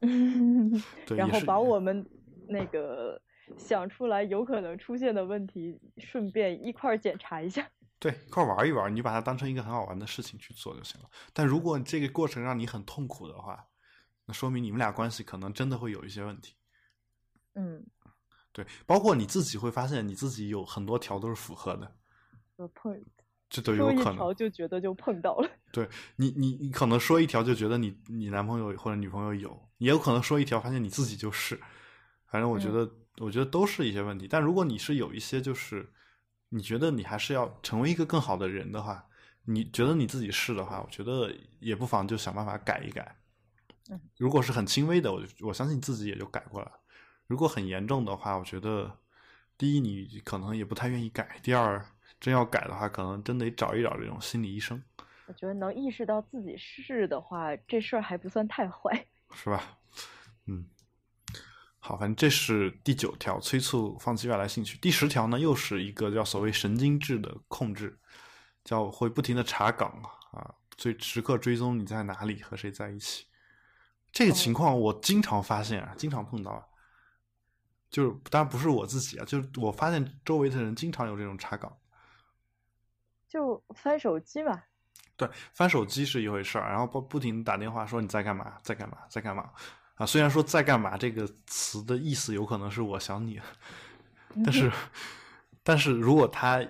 对，然后把我们那个想出来有可能出现的问题，顺便一块儿检查一下。对，一块玩一玩，你把它当成一个很好玩的事情去做就行了。但如果这个过程让你很痛苦的话，那说明你们俩关系可能真的会有一些问题。嗯，对，包括你自己会发现你自己有很多条都是符合的。碰。这都有可能，就觉得就碰到了。对你，你你可能说一条就觉得你你男朋友或者女朋友有，也有可能说一条发现你自己就是。反正我觉得，我觉得都是一些问题。但如果你是有一些就是你觉得你还是要成为一个更好的人的话，你觉得你自己是的话，我觉得也不妨就想办法改一改。如果是很轻微的，我我相信自己也就改过来。如果很严重的话，我觉得第一你可能也不太愿意改，第二。真要改的话，可能真得找一找这种心理医生。我觉得能意识到自己是的话，这事儿还不算太坏，是吧？嗯，好，反正这是第九条，催促放弃外来兴趣。第十条呢，又是一个叫所谓神经质的控制，叫会不停的查岗啊，最时刻追踪你在哪里和谁在一起。这个情况我经常发现啊，经常碰到。就是当然不是我自己啊，就是我发现周围的人经常有这种查岗。就翻手机嘛，对，翻手机是一回事儿，然后不不停打电话说你在干嘛，在干嘛，在干嘛啊？虽然说在干嘛这个词的意思有可能是我想你，但是但是如果他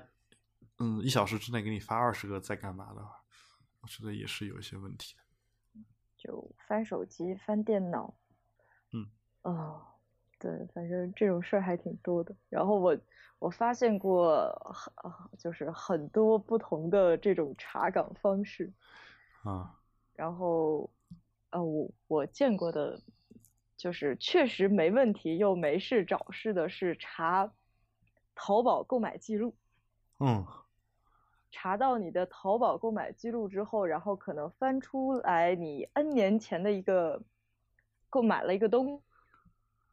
嗯一小时之内给你发二十个在干嘛的话，我觉得也是有一些问题的。就翻手机、翻电脑，嗯啊，对，反正这种事儿还挺多的。然后我。我发现过很就是很多不同的这种查岗方式啊，然后呃我我见过的，就是确实没问题又没事找事的是查淘宝购买记录，嗯，查到你的淘宝购买记录之后，然后可能翻出来你 N 年前的一个购买了一个东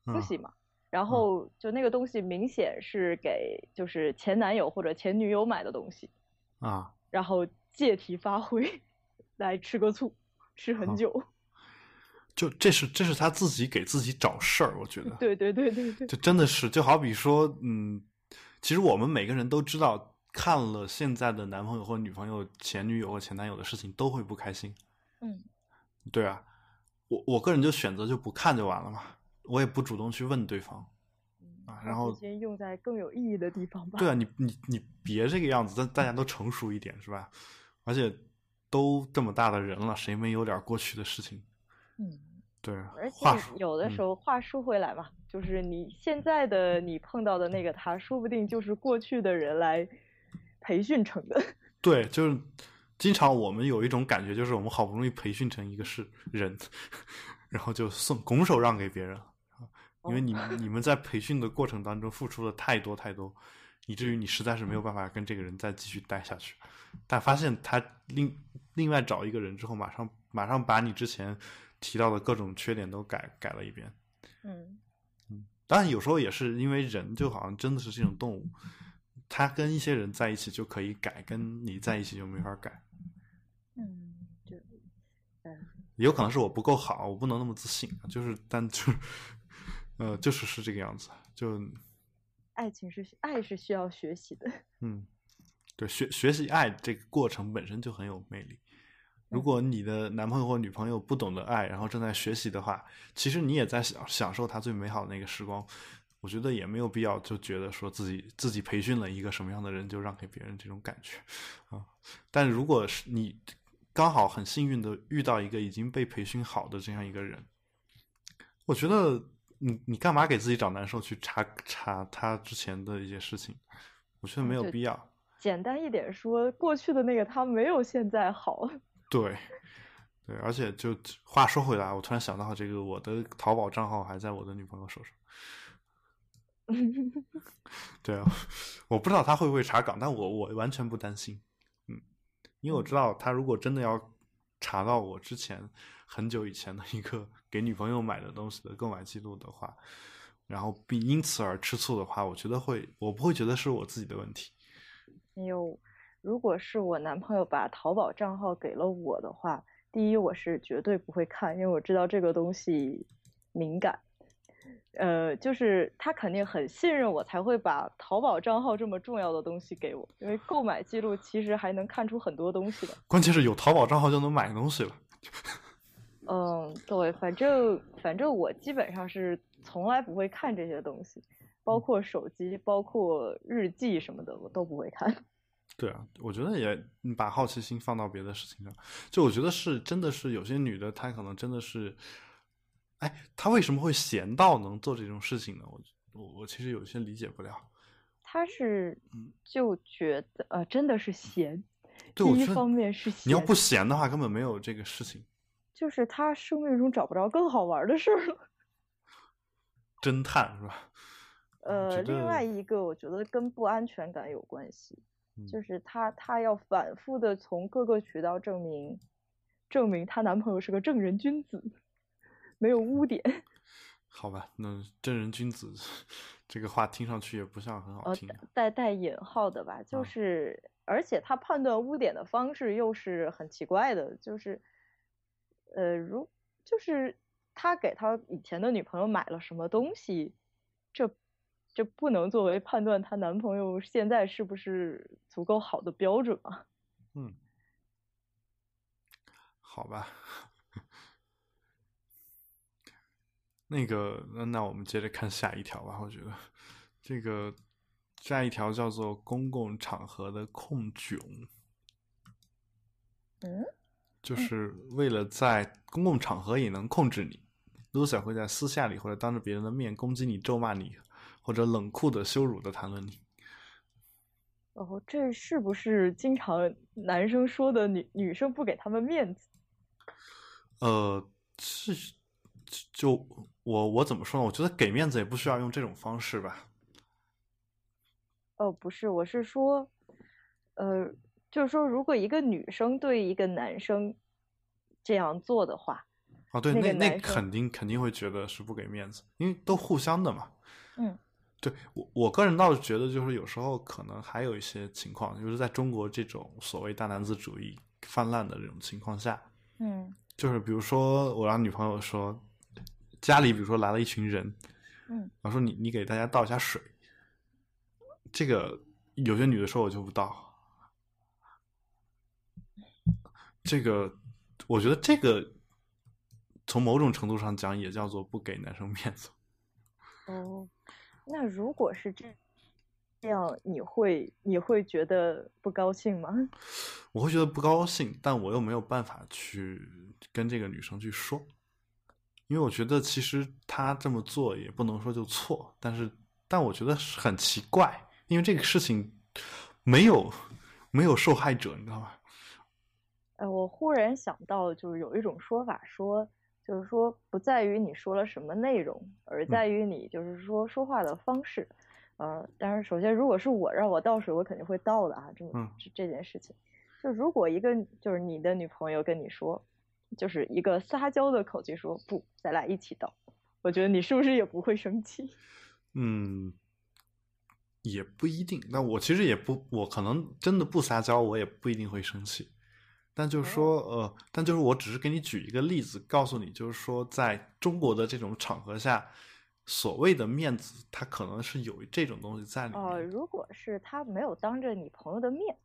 东西。嘛。然后就那个东西明显是给就是前男友或者前女友买的东西，啊，然后借题发挥，来吃个醋，吃很久。就这是这是他自己给自己找事儿，我觉得。对对对对对。就真的是就好比说，嗯，其实我们每个人都知道，看了现在的男朋友或女朋友、前女友或前男友的事情，都会不开心。嗯，对啊，我我个人就选择就不看就完了嘛。我也不主动去问对方，啊，然后先用在更有意义的地方吧。对啊，你你你别这个样子，但大家都成熟一点是吧？而且都这么大的人了，谁没有点过去的事情？嗯，对。而且有的时候话说回来嘛，就是你现在的你碰到的那个他，说不定就是过去的人来培训成的。对，就是经常我们有一种感觉，就是我们好不容易培训成一个是人，然后就送拱手让给别人。因为你你们在培训的过程当中付出了太多太多，以至于你实在是没有办法跟这个人再继续待下去。但发现他另另外找一个人之后，马上马上把你之前提到的各种缺点都改改了一遍。嗯嗯，当然有时候也是因为人就好像真的是这种动物，他跟一些人在一起就可以改，跟你在一起就没法改。嗯，对，嗯，有可能是我不够好，我不能那么自信，就是但就。呃，就是是这个样子，就爱情是爱是需要学习的。嗯，对，学学习爱这个过程本身就很有魅力。如果你的男朋友或女朋友不懂得爱，然后正在学习的话，其实你也在享享受他最美好的那个时光。我觉得也没有必要就觉得说自己自己培训了一个什么样的人，就让给别人这种感觉啊。但如果是你刚好很幸运的遇到一个已经被培训好的这样一个人，我觉得你你干嘛给自己找难受去查查他之前的一些事情？我觉得没有必要。简单一点说，过去的那个他没有现在好。对，对，而且就话说回来，我突然想到，这个我的淘宝账号还在我的女朋友手上。对啊，我不知道他会不会查岗，但我我完全不担心。嗯，因为我知道他如果真的要查到我之前很久以前的一个给女朋友买的东西的购买记录的话，然后并因此而吃醋的话，我觉得会，我不会觉得是我自己的问题。有。如果是我男朋友把淘宝账号给了我的话，第一我是绝对不会看，因为我知道这个东西敏感。呃，就是他肯定很信任我，才会把淘宝账号这么重要的东西给我，因为购买记录其实还能看出很多东西的。关键是有淘宝账号就能买东西了。嗯，对，反正反正我基本上是从来不会看这些东西，包括手机、包括日记什么的，我都不会看。对啊，我觉得也把好奇心放到别的事情上。就我觉得是真的是有些女的，她可能真的是，哎，她为什么会闲到能做这种事情呢？我我我其实有些理解不了。她是就觉得呃，真的是闲。第一方面是你要不闲的话，根本没有这个事情。就是她生命中找不着更好玩的事儿了。侦探是吧？呃，另外一个我觉得跟不安全感有关系。就是她，她要反复的从各个渠道证明，证明她男朋友是个正人君子，没有污点。好吧，那正人君子 这个话听上去也不像很好听。带带引号的吧，就是，而且他判断污点的方式又是很奇怪的，就是，呃，如就是他给他以前的女朋友买了什么东西，这。这不能作为判断她男朋友现在是不是足够好的标准啊。嗯，好吧。那个，那那我们接着看下一条吧。我觉得这个下一条叫做公共场合的控囧。嗯，就是为了在公共场合也能控制你，Lucy 会在私下里或者当着别人的面攻击你、咒骂你。或者冷酷的、羞辱的谈论你。哦，这是不是经常男生说的女女生不给他们面子？呃，是，就我我怎么说呢？我觉得给面子也不需要用这种方式吧。哦，不是，我是说，呃，就是说，如果一个女生对一个男生这样做的话，哦，对，那那肯定肯定会觉得是不给面子，因为都互相的嘛。嗯。对我我个人倒是觉得，就是有时候可能还有一些情况，就是在中国这种所谓大男子主义泛滥的这种情况下，嗯，就是比如说我让女朋友说，家里比如说来了一群人，嗯，我说你你给大家倒一下水，这个有些女的说我就不倒，这个我觉得这个从某种程度上讲也叫做不给男生面子，哦。那如果是这这样，你会你会觉得不高兴吗？我会觉得不高兴，但我又没有办法去跟这个女生去说，因为我觉得其实她这么做也不能说就错，但是但我觉得很奇怪，因为这个事情没有没有受害者，你知道吗？呃，我忽然想到，就是有一种说法说。就是说，不在于你说了什么内容，而在于你就是说说话的方式。呃，当然，首先，如果是我让我倒水，我肯定会倒的啊。这么这这件事情，就如果一个就是你的女朋友跟你说，就是一个撒娇的口气说不，咱俩一起倒，我觉得你是不是也不会生气？嗯，也不一定。那我其实也不，我可能真的不撒娇，我也不一定会生气。但就是说，呃，但就是我只是给你举一个例子，告诉你，就是说，在中国的这种场合下，所谓的面子，他可能是有这种东西在里面。呃，如果是他没有当着你朋友的面，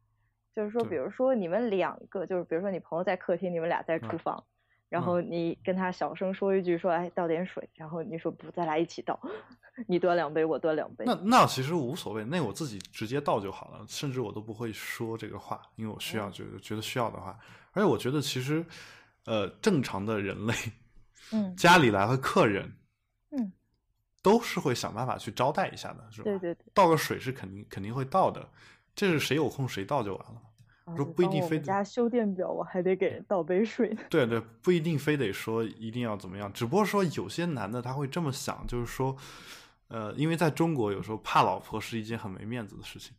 就是说，比如说你们两个，就是比如说你朋友在客厅，你们俩在厨嗯房，然后你跟他小声说一句说，哎，倒点水，然后你说不，咱俩一起倒，你端两杯，我端两杯那。那其实无所谓，那我自己直接倒就好了，甚至我都不会说这个话，因为我需要嗯觉得觉得需要的话，而且我觉得其实，呃，正常的人类，嗯，家里来了客人，嗯，都是会想办法去招待一下的，是吧？对对对，倒个水是肯定肯定会倒的，这是谁有空谁倒就完了。啊说不一定非得们家修电表，我还得给人倒杯水。对对，不一定非得说一定要怎么样，只不过说有些男的他会这么想，就是说，呃，因为在中国有时候怕老婆是一件很没面子的事情。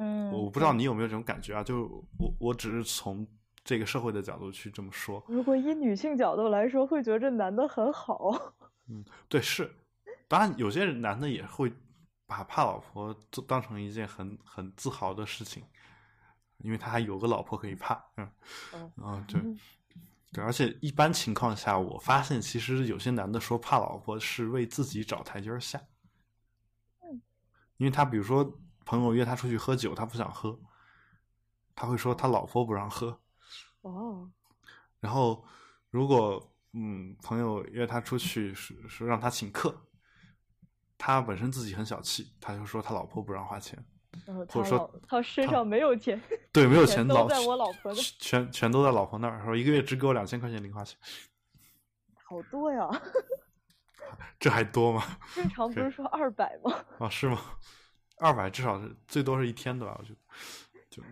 嗯，我不知道你有没有这种感觉啊？就是我我只是从这个社会的角度去这么说。如果以女性角度来说，会觉得这男的很好。嗯，对，是。当然，有些人男的也会把怕老婆做当成一件很很自豪的事情，因为他还有个老婆可以怕。嗯，嗯啊，对。对，而且一般情况下，我发现其实有些男的说怕老婆是为自己找台阶儿下。嗯，因为他比如说朋友约他出去喝酒，他不想喝，他会说他老婆不让喝。哦，然后如果嗯朋友约他出去是是让他请客，他本身自己很小气，他就说他老婆不让花钱。然后他说他身上没有钱，对，没有钱都在我老婆的全全全都在老婆那儿，说一个月只给我两千块钱零花钱，好多呀。这还多吗？正常 不是说二百吗？啊，是吗？二百至少是最多是一天的吧？我觉得，就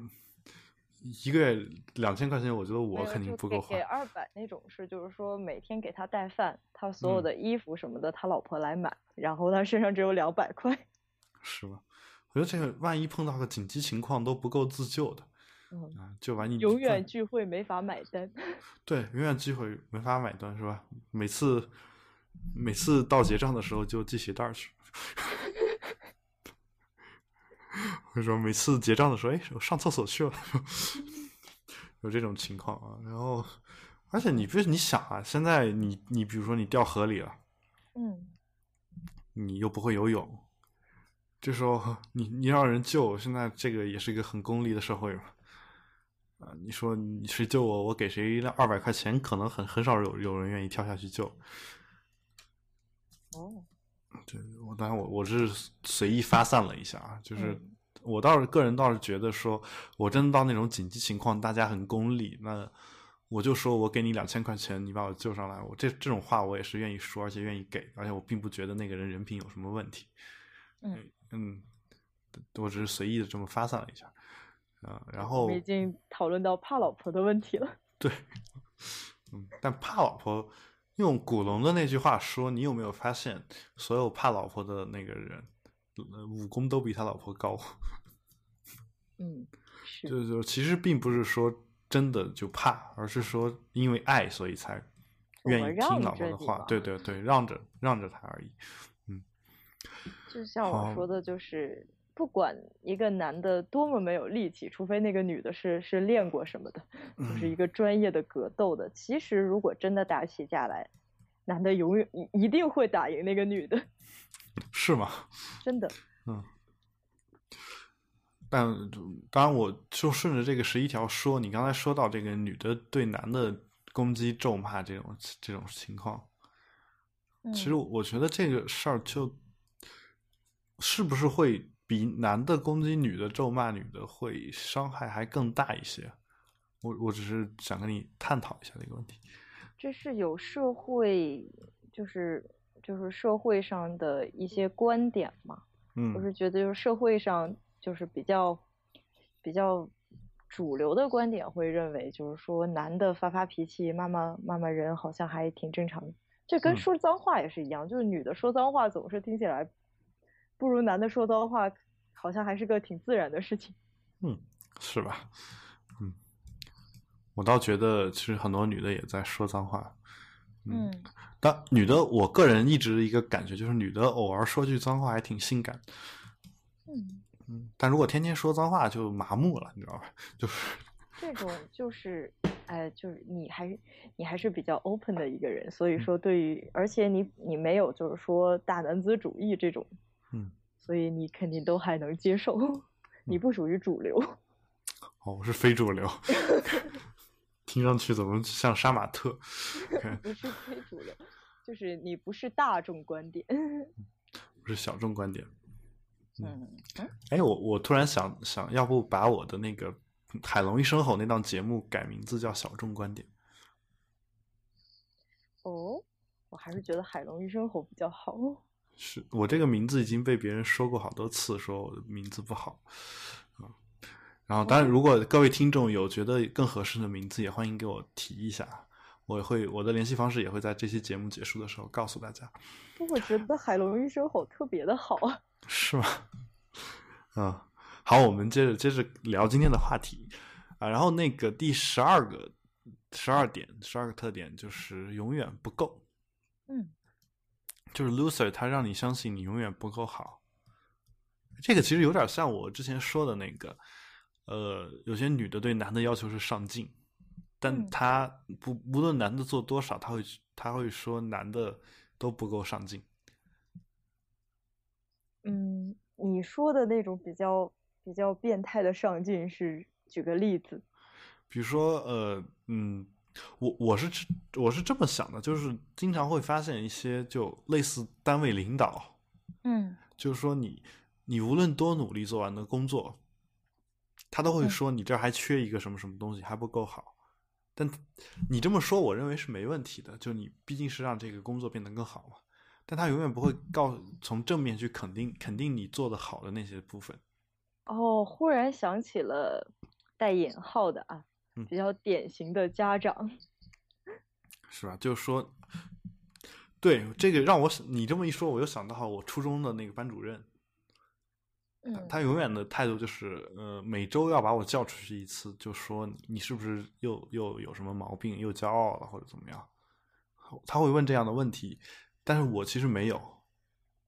一个月两千块钱，我觉得我肯定不够花给给。二百那种是，就是说每天给他带饭，他所有嗯的衣服什么的，他老婆来买，然后他身上只有两百块。是吧？我觉得这个万一碰到个紧急情况都不够自救的嗯，啊，就把你永远聚会没法买单。对永远聚会没法买单是吧？每次每次到结账的时候就系鞋带儿去。或者说每次结账的时候，哎，我上厕所去了，有这种情况啊。然后，而且你不是你想啊，现在你你比如说你掉河里了，嗯，你又不会游泳，这时候你你让人救，现在这个也是一个很功利的社会嘛。啊，你说你谁救我，我给谁二百块钱，可能很很少有有人愿意跳下去救。哦，对我当然我我是随意发散了一下啊，就是嗯我倒是个人倒是觉得说，我真的到那种紧急情况，大家很功利，那我就说我给你两千块钱，你把我救上来，我这这种话我也是愿意说，而且愿意给，而且我并不觉得那个人人品有什么问题。嗯嗯，我只是随意的这么发散了一下，啊、然后已经讨论到怕老婆的问题了。对，嗯，但怕老婆用古龙的那句话说，你有没有发现，所有怕老婆的那个人，呃武功都比他老婆高？嗯，是，就就其实并不是说真的就怕，而是说因为爱，所以才愿意听老婆的话。对对对，让着让着他而已。就像我说的，就是不管一个男的多么没有力气，除非那个女的是是练过什么的，就是一嗯个专业的格斗的。其实如果真的打起架来，男的永远一一定会打赢那个女的，是吗？真的。嗯但当然，我就顺着这个十一条说，你刚才说到这个女的对男的攻击咒骂这种这种情况，其实嗯我觉得这个事儿就是不是会比男的攻击女的咒骂女的会伤害还更大一些？我我只是想跟你探讨一下这个问题。这是有社会，就是就是社会上的一些观点嘛。嗯我嗯是觉得，就是社会上就是比较比较主流的观点会认为，就是说男的发发脾气、骂骂骂骂人，好像还挺正常的。这跟嗯说脏话也是一样，就是女的说脏话总是听起来不如男的说脏话，好像还是个挺自然的事情。嗯，是吧？嗯，我倒觉得其实很多女的也在说脏话。嗯，但女的，我个人一直一个感觉就是，女的偶尔说句脏话还挺性感。嗯，嗯，但如果天天说脏话就麻木了，你知道吧？就是这种就是哎，就是你还是你还是比较 open 的一个人，所以说对于，而且你你没有就是说大男子主义这种，嗯，所以你肯定都还能接受，你不属于主流。哦，我是非主流，听上去怎么像杀马特？不是非主流，就是你不是大众观点，不是小众观点。嗯，哎，我我突然想想要不把我的那个《海龙一声吼》那档节目改名字叫《小众观点》？哦，我还是觉得《海龙一声吼》比较好。是我这个名字已经被别人说过好多次，说我的名字不好啊。然后，当然，如果各位听众有觉得更合适的名字，也欢迎给我提一下，我会我的联系方式也会在这期节目结束的时候告诉大家。我觉得《海龙医生吼》特别的好啊。是吗？嗯，好，我们接着接着聊今天的话题啊。然后那个第十二个十二点十二个特点就是永远不够。嗯，就是 loser，他让你相信你永远不够好。这个其实有点像我之前说的那个，呃，有些女的对男的要求是上进，但她不无论男的做多少，他会他会说男的都不够上进。嗯，你说的那种比较比较变态的上进是举个例子，比如说呃嗯，我我是我是这么想的，就是经常会发现一些就类似单位领导，嗯，就是说你你无论多努力做完的工作，他都会说你这还缺一个什么什么东西还不够好，但你这么说，我认为是没问题的，就你毕竟是让这个工作变得更好嘛。但他永远不会告从正面去肯定肯定你做的好的那些部分。哦，忽然想起了带引号的啊，比较典型的家长，是吧？就是说，对这个让我你这么一说，我又想到我初中的那个班主任，嗯，他永远的态度就是，呃，每周要把我叫出去一次，就说你是不是又又有什么毛病，又骄傲了或者怎么样？他会问这样的问题。但是我其实没有，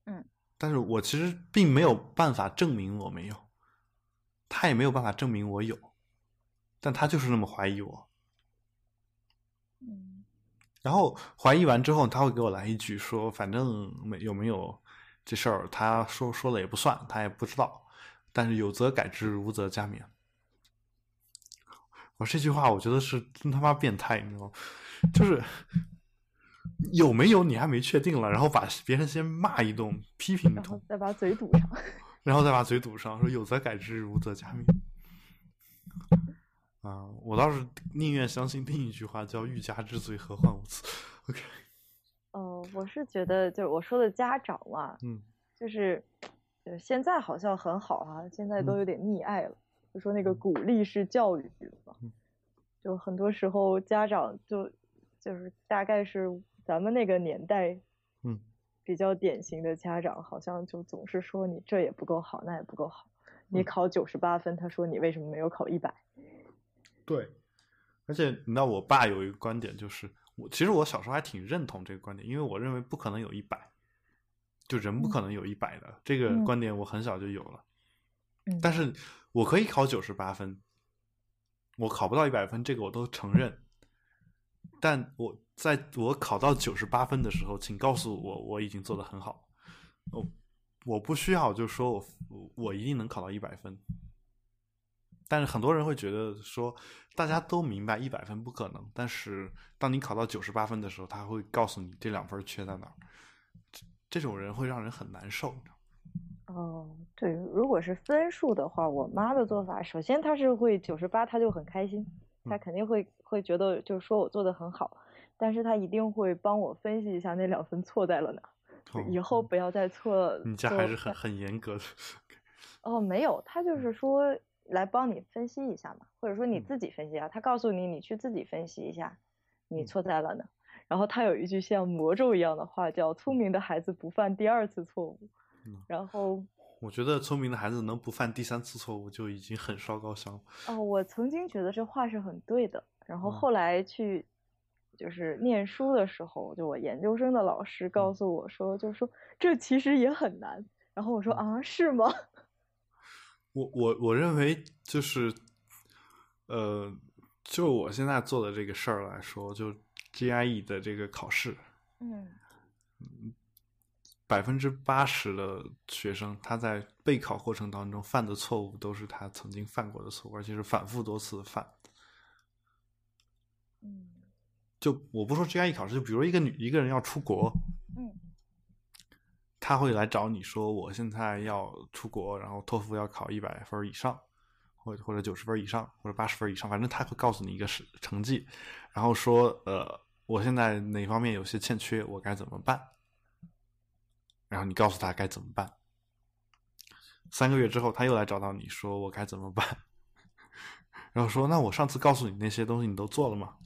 嗯，但是我其实并没有办法证明我没有，他也没有办法证明我有，但他就是那么怀疑我，嗯，然后怀疑完之后，他会给我来一句说：“反正没有没有这事儿，他说说了也不算，他也不知道，但是有则改之，无则加勉。”我这句话我觉得是真他妈变态，你知道吗？就是。有没有你还没确定了，然后把别人先骂一顿，批评一通，然后再把嘴堵上，然后再把嘴堵上，说有则改之，无则加勉。啊，我倒是宁愿相信另一句话，叫欲加之罪，何患无辞。OK。哦，我是觉得，就是我说的家长嘛，嗯，就是，就现在好像很好啊，现在都有点溺爱了，就说那个鼓励式教育嘛，就很多时候家长就就是大概是。咱们那个年代，嗯，比较典型的家长，好像就总是说你这也不够好，那也不够好。你考九十八分，他说你为什么没有考一百？对，而且你知道，我爸有一个观点，就是我其实我小时候还挺认同这个观点，因为我认为不可能有一百，就人不可能有一百的这个观点，我很小就有了。嗯，但是我可以考九十八分，我考不到一百分，这个我都承认。但我在我考到九十八分的时候，请告诉我我已经做的很好。我我不需要就说我我一定能考到一百分。但是很多人会觉得说，大家都明白一百分不可能。但是当你考到九十八分的时候，他会告诉你这两分缺在哪儿。这这种人会让人很难受。哦，对，如果是分数的话，我妈的做法，首先她是会九十八，她就很开心。她肯定会会觉得，就是说我做的很好，但是她一定会帮我分析一下那两分错在了哪，以后不要再错。你家还是很很严格的。哦，没有，他就是说来帮你分析一下嘛，或者说你自己分析啊，他告诉你，你去自己分析一下，你错在了哪。然后他有一句像魔咒一样的话，叫“聪明的孩子不犯第二次错误”。然后。我觉得聪明的孩子能不犯第三次错误就已经很烧高香了。哦，我曾经觉得这话是很对的，然后后来去就是念书的时候，就我研究生的老师告诉我说，就是说这其实也很难。然后我说啊，是吗？我我我认为就是，呃，就我现在做的这个事儿来说，就 GIE 的这个考试，嗯。百分之八十的学生他在备考过程当中犯的错误都是他曾经犯过的错误，而且是反复多次的犯。嗯。就我不说 GIE 考试，就比如一个女一个人要出国，嗯他会来找你说，我现在要出国，然后托福要考一百分以上，或或者九十分以上，或者八十分以上，反正他会告诉你一个是成绩，然后说，呃，我现在哪方面有些欠缺，我该怎么办？然后你告诉他该怎么办。三个月之后，他又来找到你说我该怎么办，然后说那我上次告诉你那些东西你都做了吗？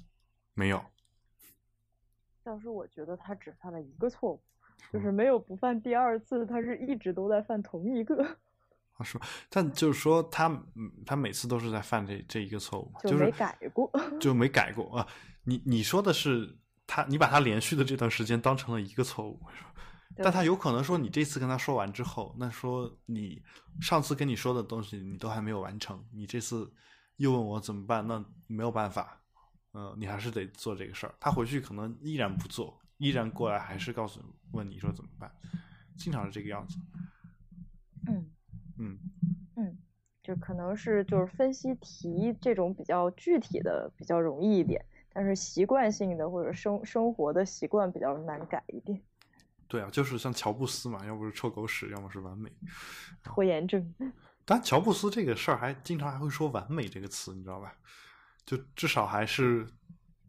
没有。但是我觉得他只犯了一个错误，就是没有不犯第二次，他是一直都在犯同一个，他说，但就是说他，嗯，他每次都是在犯这这一个错误，就是没改过。就没改过啊。你你说的是他，你把他连续的这段时间当成了一个错误，但他有可能说你这次跟他说完之后，那说你上次跟你说的东西你都还没有完成，你这次又问我怎么办，那没有办法，嗯、你还是得做这个事儿。他回去可能依然不做，依然过来还是告诉问你说怎么办，经常是这个样子。嗯嗯，嗯，就可能是就是分析题这种比较具体的比较容易一点，但是习惯性的或者生生活的习惯比较难改一点。对啊，就是像乔布斯嘛，要不是臭狗屎，要么是完美。拖延症，但乔布斯这个事儿还经常还会说“完美”这个词，你知道吧？就至少还是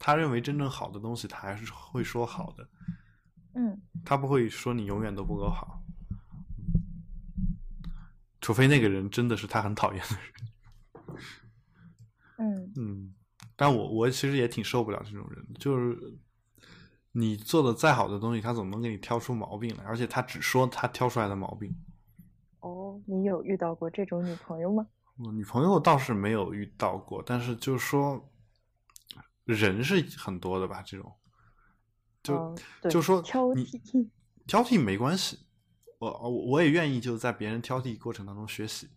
他认为真正好的东西，他还是会说好的，嗯他不会说你永远都不够好，除非那个人真的是他很讨厌的人。嗯嗯，但我我其实也挺受不了这种人，就是你做的再好的东西，他总能给你挑出毛病来，而且他只说他挑出来的毛病。哦，你有遇到过这种女朋友吗？我女朋友倒是没有遇到过，但是就是说，人是很多的吧，这种，就、就说挑你剔挑剔没关系，我我我也愿意就在别人挑剔过程当中学习，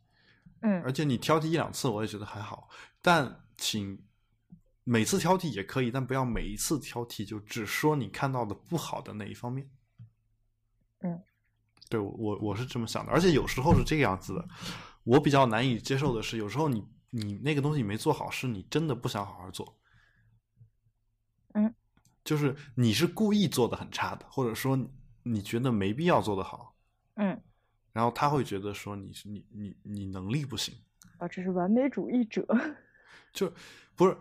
嗯而且你挑剔一两次我也觉得还好，但请每次挑剔也可以，但不要每一次挑剔就只说你看到的不好的那一方面。嗯，对我我我是这么想的，而且有时候是这个样子的，我比较难以接受的是，有时候你你那个东西没做好，是你真的不想好好做。嗯，就是你是故意做的很差的，或者说你你觉得没必要做的好，嗯，然后他会觉得说你是你你你能力不行，啊，这是完美主义者。就不是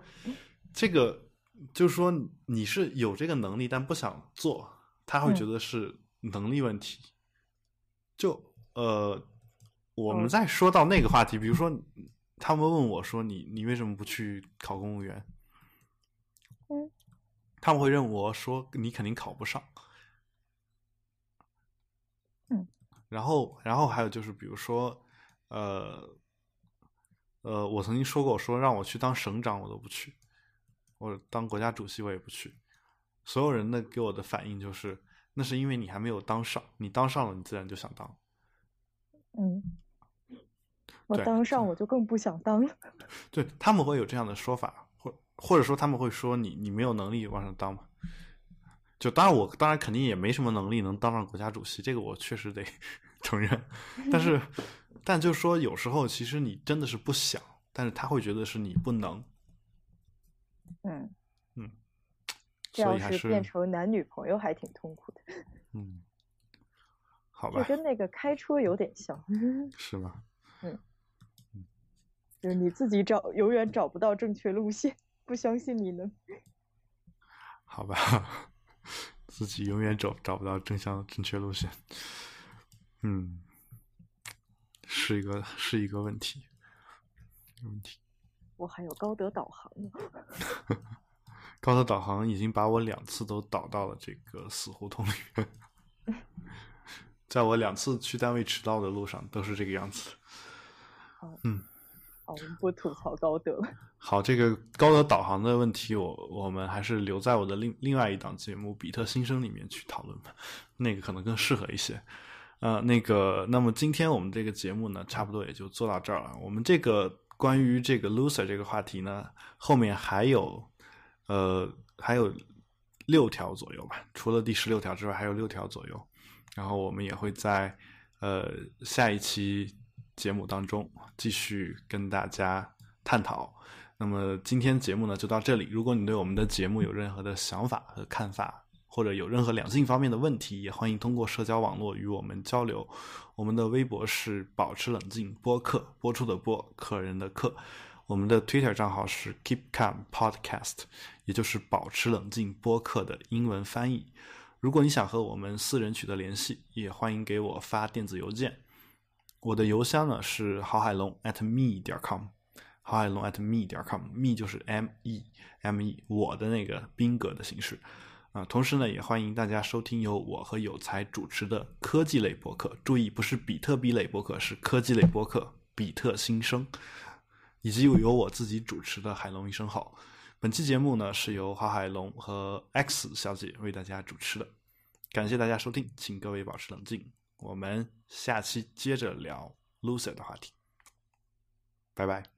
这个，就是说你是有这个能力，但不想做，他会嗯觉得是能力问题。就呃，我们哦再说到那个话题，比如说他们问我说你你为什么不去考公务员？嗯，他们会认我说你肯定考不上。嗯，然后然后还有就是比如说呃。呃，我曾经说过，说让我去当省长，我都不去；我当国家主席，我也不去。所有人的给我的反应就是，那是因为你还没有当上，你当上了，你自然就想当。嗯，我当上我就更不想当了。对他们会有这样的说法，或或者说他们会说你你没有能力往上当嘛。就当然我当然肯定也没什么能力能当上国家主席，这个我确实得 承认。但是，但就是说有时候其实你真的是不想，但是他会觉得是你不能，嗯，嗯，这要是变成男女朋友还挺痛苦的。嗯，好吧，就，跟那个开车有点像，是吗？嗯。就是你自己找永远找不到正确路线，不相信你呢。好吧，自己永远找找不到正向正确路线，嗯，是一个是一个问题，问题。我还有高德导航呢。高德导航已经把我两次都导到了这个死胡同里面，在我两次去单位迟到的路上都是这个样子。好，我们不吐槽高德了。好，这个高德导航的问题我，我们还是留在我的另另外一档节目《比特新生》里面去讨论吧，那个可能更适合一些。呃，那个，那么今天我们这个节目呢，差不多也就做到这儿了。我们这个关于这个 loser 这个话题呢，后面还有呃还有六条左右吧，除了第十六条之外，还有六条左右。然后我们也会在呃下一期节目当中继续跟大家探讨。那么今天节目呢就到这里。如果你对我们的节目有任何的想法和看法，或者有任何两性方面的问题，也欢迎通过社交网络与我们交流。我们的微博是保持冷静播客，播出的播，客人的客。我们的 Twitter 账号是 Keep Calm Podcast，也就是保持冷静播客的英文翻译。如果你想和我们私人取得联系，也欢迎给我发电子邮件。我的邮箱呢是郝海龙 at me 点 com，郝海龙 at me 点 com，me 就是 m e m e，我的那个宾格的形式啊。同时呢，也欢迎大家收听由我和有才主持的科技类播客。注意，不是比特币类播客，是科技类播客，比特新生，以及由我自己主持的海龙一声好。本期节目呢是由郝海龙和 X 小姐为大家主持的，感谢大家收听，请各位保持冷静，我们下期接着聊 loser 的话题，拜拜。